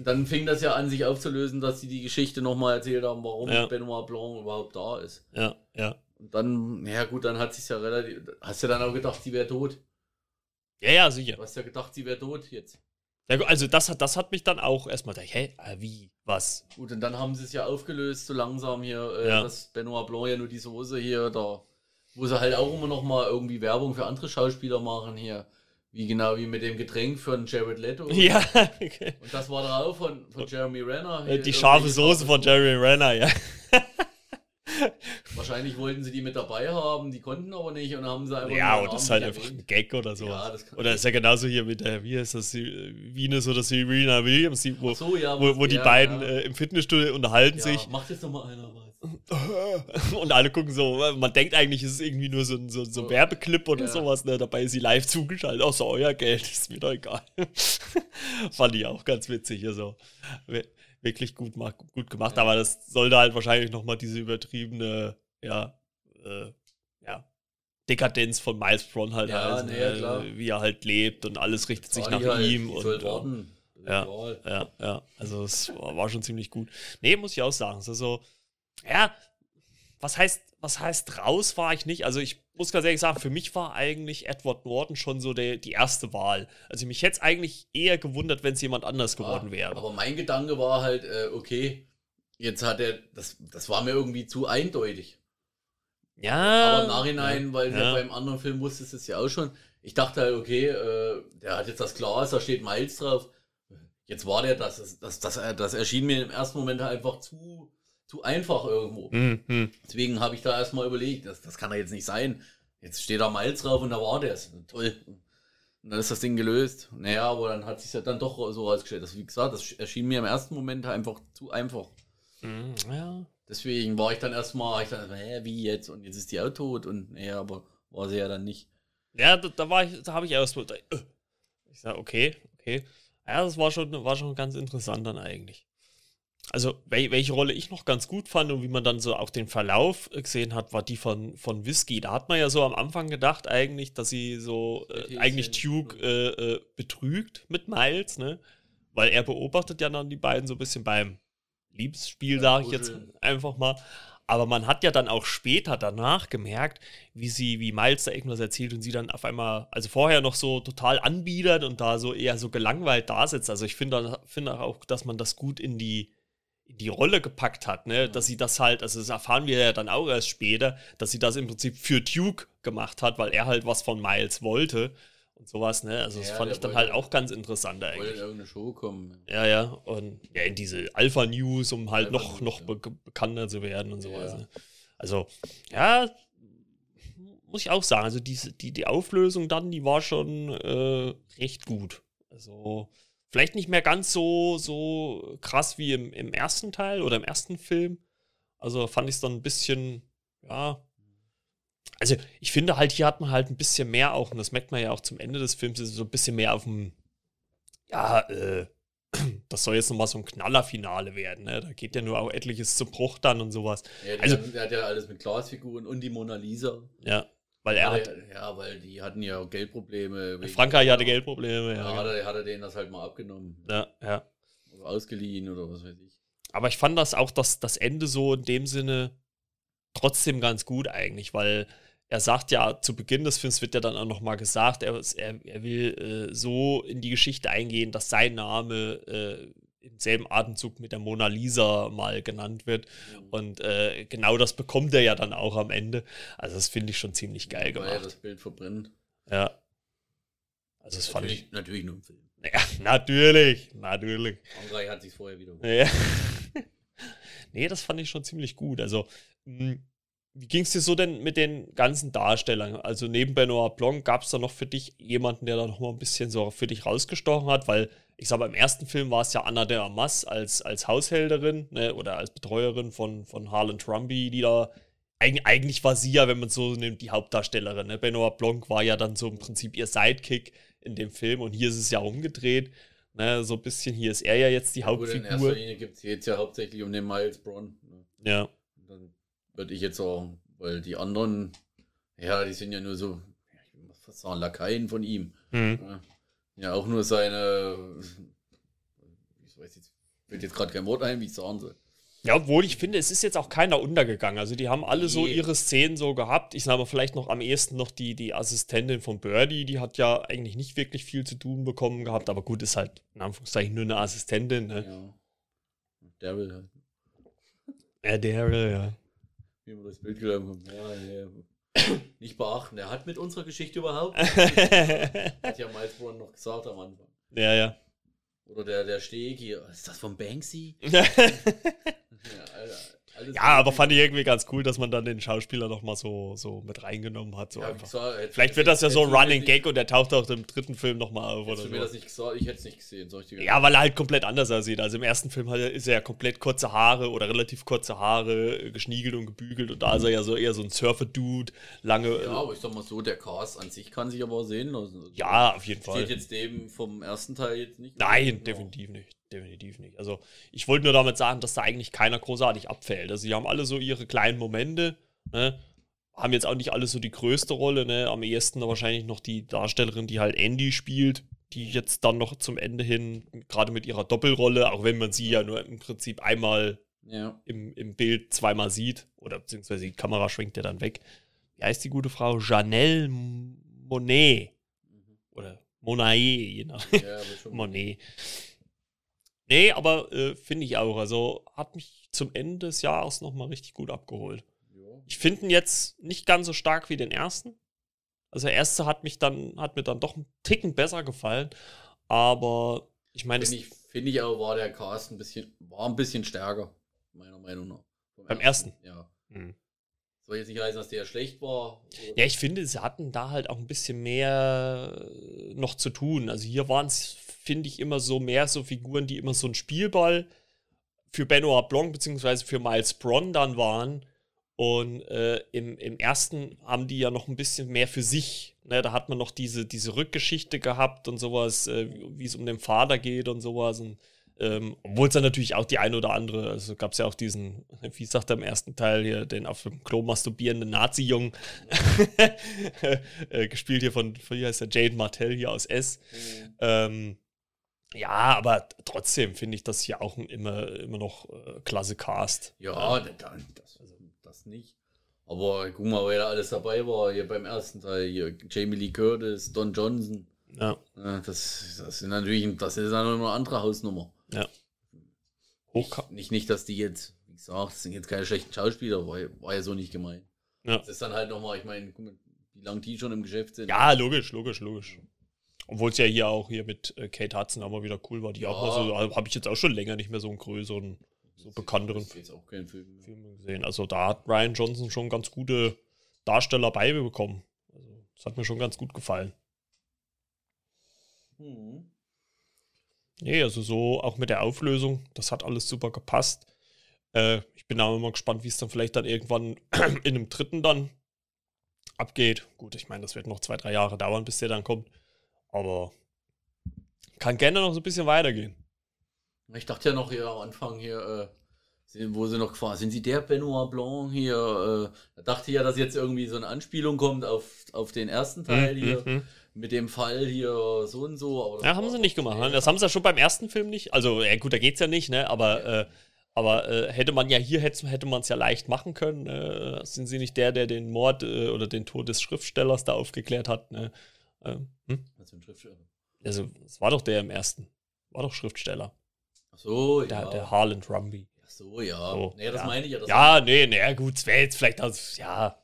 Dann fing das ja an, sich aufzulösen, dass sie die Geschichte nochmal erzählt haben, warum ja. Benoit Blanc überhaupt da ist. Ja, ja. Und dann, ja gut, dann hat sich ja relativ. Hast du dann auch gedacht, sie wäre tot? Ja, ja, sicher. Du hast ja gedacht, sie wäre tot jetzt. Ja, also das hat, das hat mich dann auch erstmal gedacht, hä, äh, wie, was? Gut, und dann haben sie es ja aufgelöst, so langsam hier, äh, ja. dass Benoit Blanc ja nur die Soße hier, da, wo sie halt auch immer noch mal irgendwie Werbung für andere Schauspieler machen hier. Wie genau wie mit dem Getränk von Jared Leto. Ja, okay. Und das war drauf von, von Jeremy Renner. Hier die scharfe Soße von Jeremy Renner, ja. Wahrscheinlich wollten sie die mit dabei haben, die konnten aber nicht und haben sie einfach. Ja, und das ist halt einfach ein Gag oder so. Ja, oder ist ja genauso hier mit der, wie heißt das, Venus oder Serena Williams, die, wo, so, ja, wo, wo die ja, beiden äh, im Fitnessstudio unterhalten sich. Macht jetzt nochmal einer was. und alle gucken so, man denkt eigentlich, es ist irgendwie nur so ein so, so oh. Werbeclip oder sowas, ne? Dabei ist sie live zugeschaltet. So, euer Geld ist mir doch egal. Fand ich auch ganz witzig. Also wirklich gut, gut gemacht, ja. aber das sollte halt wahrscheinlich nochmal diese übertriebene, ja, äh, ja, Dekadenz von Miles Bron halt ja, heißen, nee, äh, wie er halt lebt und alles richtet sich nach halt, ihm und warten. Ja, ja, ja, also es war, schon ziemlich gut. Nee, muss ich auch sagen. Also, ja, was heißt, was heißt raus war ich nicht? Also ich muss ganz ehrlich sagen, für mich war eigentlich Edward Norton schon so der, die erste Wahl. Also mich hätte es eigentlich eher gewundert, wenn es jemand anders geworden ja, wäre. Aber mein Gedanke war halt, äh, okay, jetzt hat er, das, das war mir irgendwie zu eindeutig. Ja. Aber im Nachhinein, ja, weil ja. beim anderen Film wusste es ja auch schon. Ich dachte halt, okay, äh, der hat jetzt das Glas, da steht Miles drauf. Jetzt war der, das, das, das, das erschien mir im ersten Moment halt einfach zu, zu einfach irgendwo. Mhm. Deswegen habe ich da erstmal überlegt, das, das kann doch jetzt nicht sein. Jetzt steht da Miles drauf und da war der. Toll. Und dann ist das Ding gelöst. Naja, aber dann hat sich ja dann doch so rausgestellt. Das, wie gesagt, das erschien mir im ersten Moment einfach zu einfach. Mhm, ja. Deswegen war ich dann erstmal, ich dachte, hä, wie jetzt? Und jetzt ist die auch tot. Und naja, aber war sie ja dann nicht. Ja, da, da war ich, da habe ich erstmal, äh. ich sage, okay, okay. Ja, das war schon, war schon ganz interessant dann eigentlich also welche Rolle ich noch ganz gut fand und wie man dann so auch den Verlauf gesehen hat, war die von, von Whisky. Da hat man ja so am Anfang gedacht eigentlich, dass sie so äh, eigentlich Duke äh, äh, betrügt mit Miles, ne? Weil er beobachtet ja dann die beiden so ein bisschen beim Liebesspiel, ja, sage ich jetzt einfach mal. Aber man hat ja dann auch später danach gemerkt, wie sie, wie Miles da irgendwas erzählt und sie dann auf einmal, also vorher noch so total anbiedert und da so eher so gelangweilt da sitzt. Also ich finde find auch, dass man das gut in die die Rolle gepackt hat, ne? dass sie das halt, also das erfahren wir ja dann auch erst später, dass sie das im Prinzip für Duke gemacht hat, weil er halt was von Miles wollte und sowas, ne? Also das ja, fand ich dann halt auch ganz interessant eigentlich. Wollte in irgendeine Show kommen. Ja, ja, und ja, in diese Alpha News, um halt Alpha noch, noch be bekannter zu werden und sowas. Ja. Ne? Also, ja, muss ich auch sagen, also diese, die, die Auflösung dann, die war schon äh, recht gut. Also, Vielleicht nicht mehr ganz so, so krass wie im, im ersten Teil oder im ersten Film. Also fand ich es dann ein bisschen, ja. Also ich finde halt, hier hat man halt ein bisschen mehr auch, und das merkt man ja auch zum Ende des Films, so ein bisschen mehr auf dem, ja, äh, das soll jetzt nochmal so ein Knallerfinale werden, ne? Da geht ja nur auch etliches zu Bruch dann und sowas. Ja, also, der hat ja alles mit Glasfiguren und die Mona Lisa. Ja, weil er hat. Ja, weil die hatten ja Geldprobleme. Frankreich hatte Geldprobleme, ja. Ja, hat er, hat er denen das halt mal abgenommen. Ja, ja. Oder ausgeliehen oder was weiß ich. Aber ich fand das auch, dass das Ende so in dem Sinne trotzdem ganz gut eigentlich, weil er sagt ja, zu Beginn des Films wird ja dann auch nochmal gesagt, er, er, er will äh, so in die Geschichte eingehen, dass sein Name äh, im selben Atemzug mit der Mona Lisa mal genannt wird. Mhm. Und äh, genau das bekommt er ja dann auch am Ende. Also das finde ich schon ziemlich geil gemacht. Weil er das Bild verbrennt. Ja. Also das natürlich, fand ich. Natürlich nur im Film. Ja, natürlich. Natürlich. Frankreich hat sich vorher wieder. Ja. nee, das fand ich schon ziemlich gut. Also, mh, hm, wie ging es dir so denn mit den ganzen Darstellern? Also neben Benoit Blanc gab es da noch für dich jemanden, der da noch mal ein bisschen so für dich rausgestochen hat? Weil ich sag, beim ersten Film war es ja Anna de Armas als, als Haushälterin ne, oder als Betreuerin von, von Harlan Trumby, die da. Eig eigentlich war sie ja, wenn man so nimmt, die Hauptdarstellerin. Ne? Benoit Blanc war ja dann so im Prinzip ihr Sidekick in dem Film und hier ist es ja umgedreht. Ne? So ein bisschen, hier ist er ja jetzt die Hauptfigur. Gut, in erster Linie geht es ja hauptsächlich um den Miles Braun. Ne? Ja. Würde ich jetzt sagen, weil die anderen, ja, die sind ja nur so, ich will fast sagen, Lakaien von ihm. Mhm. Ja, ja, auch nur seine, ich weiß jetzt, fällt jetzt gerade kein Wort ein, wie ich sagen soll. Ja, obwohl ich finde, es ist jetzt auch keiner untergegangen. Also die haben alle so ihre Szenen so gehabt. Ich sage mal vielleicht noch am ehesten noch die, die Assistentin von Birdie, die hat ja eigentlich nicht wirklich viel zu tun bekommen gehabt, aber gut, ist halt in Anführungszeichen nur eine Assistentin. Ne? Ja. Daryl halt. Ja, Daryl, ja. Wie wir das Bild genommen haben. Ja, ja. Nicht beachten, er hat mit unserer Geschichte überhaupt. hat ja Miles Brown noch gesagt am Anfang. Ja, ja. Oder der, der Steg hier. Ist das von Banksy? ja, Alter. Alles ja, aber fand ich irgendwie ganz cool, dass man dann den Schauspieler noch mal so, so mit reingenommen hat. So ja, gesagt, Vielleicht wird das ja so ein Running Gag und der taucht auch im dritten Film noch mal auf. Oder du so. mir das nicht gesagt? Ich hätte es nicht gesehen. Soll ich dir ja, weil er halt komplett anders aussieht. Also im ersten Film hat er, ist er ja komplett kurze Haare oder relativ kurze Haare, geschniegelt und gebügelt. Und da ist er ja so eher so ein Surfer-Dude, lange. Ja, aber ich sag mal so, der Cast an sich kann sich aber sehen lassen. Also ja, auf jeden Fall. Steht jetzt dem vom ersten Teil jetzt nicht? Nein, definitiv nicht definitiv nicht. Also ich wollte nur damit sagen, dass da eigentlich keiner großartig abfällt. Also sie haben alle so ihre kleinen Momente, ne? haben jetzt auch nicht alle so die größte Rolle, ne? am ehesten wahrscheinlich noch die Darstellerin, die halt Andy spielt, die jetzt dann noch zum Ende hin, gerade mit ihrer Doppelrolle, auch wenn man sie ja nur im Prinzip einmal ja. im, im Bild zweimal sieht, oder beziehungsweise die Kamera schwenkt ja dann weg. Wie heißt die gute Frau? Janelle Monet. Mhm. Oder Monet, je nach. Ja, Monet. Nee, aber äh, finde ich auch. Also hat mich zum Ende des Jahres nochmal richtig gut abgeholt. Ja. Ich finde ihn jetzt nicht ganz so stark wie den ersten. Also der erste hat mich dann, hat mir dann doch einen Ticken besser gefallen. Aber ich meine. Finde ich, find ich auch, war der Cast ein bisschen, war ein bisschen stärker, meiner Meinung nach. Beim ersten? ersten? Ja. Mhm. Soll jetzt nicht heißen, dass der schlecht war. Ja, ich finde, sie hatten da halt auch ein bisschen mehr äh, noch zu tun. Also hier waren es finde ich, immer so mehr so Figuren, die immer so ein Spielball für Benoit Blanc bzw. für Miles Bron dann waren. Und äh, im, im ersten haben die ja noch ein bisschen mehr für sich. Ne? Da hat man noch diese, diese Rückgeschichte gehabt und sowas, äh, wie es um den Vater geht und sowas. Und, ähm, Obwohl es dann natürlich auch die eine oder andere, also gab es ja auch diesen, wie sagt er im ersten Teil hier, den auf dem Klo masturbierenden Nazi-Jungen, äh, gespielt hier von, wie heißt der, Jade Martell hier aus S. Mhm. Ähm, ja, aber trotzdem finde ich das hier auch immer, immer noch äh, klasse Cast. Ja, ja. Das, also, das nicht. Aber guck mal, wer da alles dabei war, hier beim ersten Teil, hier Jamie Lee Curtis, Don Johnson. Ja. ja das, das sind natürlich, das ist dann noch eine andere Hausnummer. Ja. Hochka nicht, nicht, dass die jetzt, wie gesagt, sind jetzt keine schlechten Schauspieler, war, war ja so nicht gemeint. Ja. Das ist dann halt nochmal, ich meine, guck mal, wie lange die schon im Geschäft sind. Ja, logisch, logisch, logisch. Obwohl es ja hier auch hier mit äh, Kate Hudson aber wieder cool war. Die ja. auch mal so, also, habe ich jetzt auch schon länger nicht mehr so einen größeren, so bekannteren Film, Film gesehen. Also da hat Ryan Johnson schon ganz gute Darsteller beibekommen. Also das hat mir schon ganz gut gefallen. Mhm. Nee, also so auch mit der Auflösung, das hat alles super gepasst. Äh, ich bin auch immer gespannt, wie es dann vielleicht dann irgendwann in einem dritten dann abgeht. Gut, ich meine, das wird noch zwei, drei Jahre dauern, bis der dann kommt. Aber kann gerne noch so ein bisschen weitergehen. Ich dachte ja noch hier am Anfang hier, äh, wo sie noch gefahren sind, Sie der Benoit Blanc hier? Äh, da dachte ich ja, dass jetzt irgendwie so eine Anspielung kommt auf, auf den ersten Teil mhm, hier. Mhm. Mit dem Fall hier so und so. ja, haben sie nicht gemacht. Ne? Das haben sie ja schon beim ersten Film nicht. Also, ja, gut, da geht's ja nicht, ne? Aber, ja. äh, aber äh, hätte man ja hier, hätte, hätte man es ja leicht machen können. Äh, sind sie nicht der, der den Mord äh, oder den Tod des Schriftstellers da aufgeklärt hat? Ne? Ähm, hm? Was für ein Schriftsteller? Also, es war doch der im ersten. War doch Schriftsteller. Ach so, der, ja. Der Harland Rumby. Ach so, ja. So, nee, das ja. meine ich ja. ja, nee, nee, gut, es wäre jetzt vielleicht, also, ja,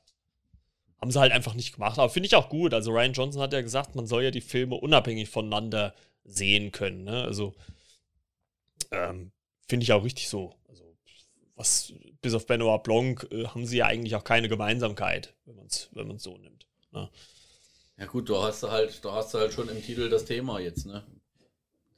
haben sie halt einfach nicht gemacht. Aber finde ich auch gut. Also, Ryan Johnson hat ja gesagt, man soll ja die Filme unabhängig voneinander sehen können. Ne? Also, ähm, finde ich auch richtig so. Also, was bis auf Benoit Blanc äh, haben sie ja eigentlich auch keine Gemeinsamkeit, wenn man es wenn so nimmt. Ne? Ja gut, du hast halt, da hast du halt schon im Titel das Thema jetzt, ne?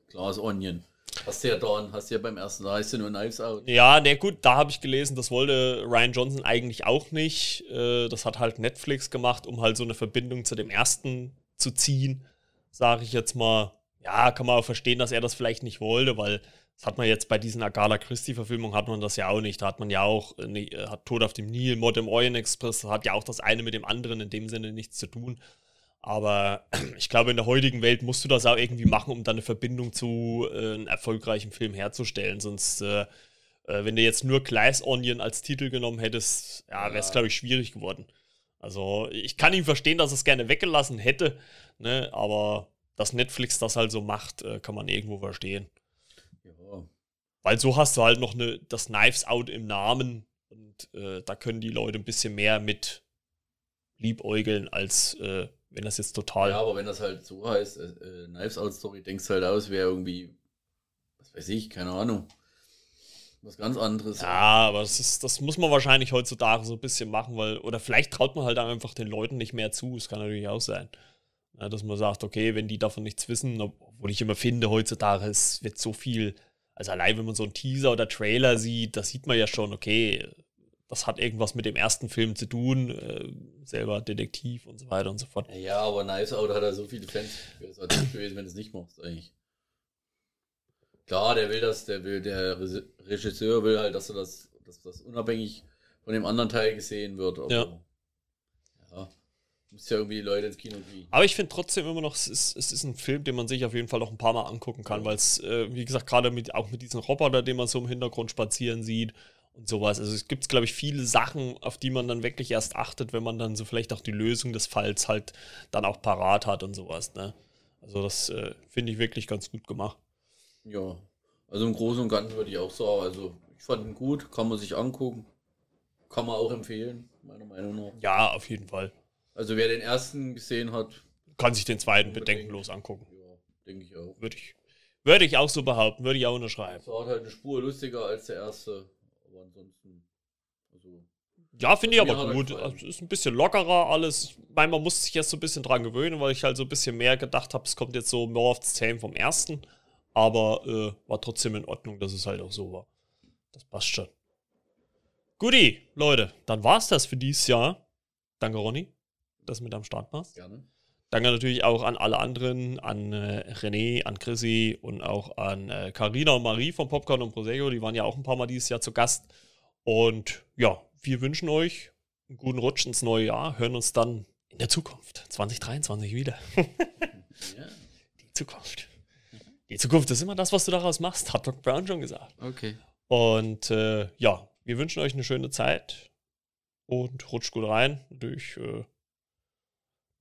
Glass Onion. Hast du ja da, hast du ja beim ersten, da heißt ja nur Knives Out. Ja, ne, gut, da habe ich gelesen, das wollte Ryan Johnson eigentlich auch nicht. Äh, das hat halt Netflix gemacht, um halt so eine Verbindung zu dem ersten zu ziehen, sage ich jetzt mal. Ja, kann man auch verstehen, dass er das vielleicht nicht wollte, weil das hat man jetzt bei diesen Agatha Christie-Verfilmungen hat man das ja auch nicht. Da hat man ja auch, äh, ne, hat Tod auf dem Nil, Mod im Orient Express, hat ja auch das eine mit dem anderen in dem Sinne nichts zu tun. Aber ich glaube, in der heutigen Welt musst du das auch irgendwie machen, um dann eine Verbindung zu äh, einem erfolgreichen Film herzustellen. Sonst, äh, äh, wenn du jetzt nur Glass Onion als Titel genommen hättest, ja, wäre es, glaube ich, schwierig geworden. Also, ich kann ihm verstehen, dass er es gerne weggelassen hätte, ne? aber dass Netflix das halt so macht, äh, kann man irgendwo verstehen. Ja. Weil so hast du halt noch eine, das Knives Out im Namen und äh, da können die Leute ein bisschen mehr mit liebäugeln als äh, wenn das jetzt total. Ja, aber wenn das halt so heißt, äh, äh, Knives Out Story, denkst du halt aus, wäre irgendwie, was weiß ich, keine Ahnung. Was ganz anderes. Ja, aber das, ist, das muss man wahrscheinlich heutzutage so ein bisschen machen, weil, oder vielleicht traut man halt einfach den Leuten nicht mehr zu. Das kann natürlich auch sein. Ja, dass man sagt, okay, wenn die davon nichts wissen, obwohl ich immer finde, heutzutage es wird so viel, also allein wenn man so einen Teaser oder Trailer sieht, da sieht man ja schon, okay, das hat irgendwas mit dem ersten Film zu tun, äh, selber Detektiv und so weiter und so fort. Ja, aber Nice Out hat er so viele Fans. Wäre es halt gewesen, wenn du es nicht machst, eigentlich. Klar, der will das, der will, der Regisseur will halt, dass du das, dass das unabhängig von dem anderen Teil gesehen wird. Aber, ja. ja. Muss ja irgendwie die Leute ins Kino kriegen. Aber ich finde trotzdem immer noch, es ist, es ist ein Film, den man sich auf jeden Fall noch ein paar Mal angucken kann, weil es, äh, wie gesagt, gerade mit, auch mit diesem Roboter, den man so im Hintergrund spazieren sieht und sowas. Also es gibt, glaube ich, viele Sachen, auf die man dann wirklich erst achtet, wenn man dann so vielleicht auch die Lösung des Falls halt dann auch parat hat und sowas. Ne? Also das äh, finde ich wirklich ganz gut gemacht. Ja, also im Großen und Ganzen würde ich auch sagen, also ich fand ihn gut, kann man sich angucken, kann man auch empfehlen, meiner Meinung nach. Ja, auf jeden Fall. Also wer den ersten gesehen hat, kann sich den zweiten bedenkenlos angucken. Ja, denke ich auch. Würde ich, würde ich auch so behaupten, würde ich auch unterschreiben. Es war halt eine Spur lustiger als der erste aber ansonsten, also. Ja, finde ich aber gut. Es also, ist ein bisschen lockerer alles. Ich meine, man muss sich jetzt so ein bisschen dran gewöhnen, weil ich halt so ein bisschen mehr gedacht habe, es kommt jetzt so more of the same vom ersten. Aber äh, war trotzdem in Ordnung, dass es halt auch so war. Das passt schon. Guti, Leute, dann war es das für dieses Jahr. Danke, Ronny, dass du mit am Start warst. Gerne. Danke natürlich auch an alle anderen, an äh, René, an Chrissy und auch an Karina äh, und Marie von Popcorn und Prosecco. Die waren ja auch ein paar Mal dieses Jahr zu Gast. Und ja, wir wünschen euch einen guten Rutsch ins neue Jahr. Hören uns dann in der Zukunft, 2023 wieder. ja. Die Zukunft. Die Zukunft ist immer das, was du daraus machst, hat Doc Brown schon gesagt. Okay. Und äh, ja, wir wünschen euch eine schöne Zeit und rutscht gut rein. Natürlich äh,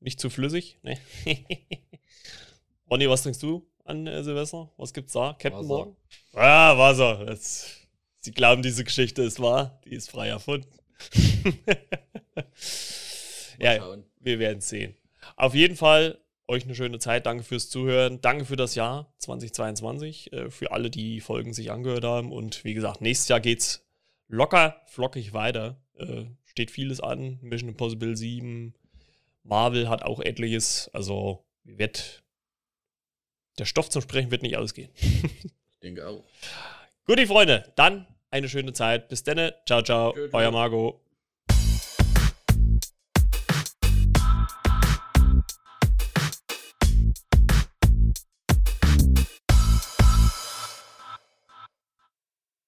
nicht zu flüssig? Nee. Ronny, was trinkst du an äh, Silvester? Was gibt's da? Captain Wasser. Morgan? Ah, Wasser. Das, Sie glauben, diese Geschichte ist wahr. Die ist frei erfunden. ja, schauen. wir werden sehen. Auf jeden Fall euch eine schöne Zeit. Danke fürs Zuhören. Danke für das Jahr 2022. Äh, für alle, die Folgen sich angehört haben. Und wie gesagt, nächstes Jahr geht's locker, flockig weiter. Äh, steht vieles an. Mission Impossible 7, Marvel hat auch etliches. Also wird der Stoff zum Sprechen wird nicht ausgehen. ich denke auch. Gut, die Freunde, dann eine schöne Zeit. Bis dann. Ciao, ciao. Tschö, tschö. Euer Margot.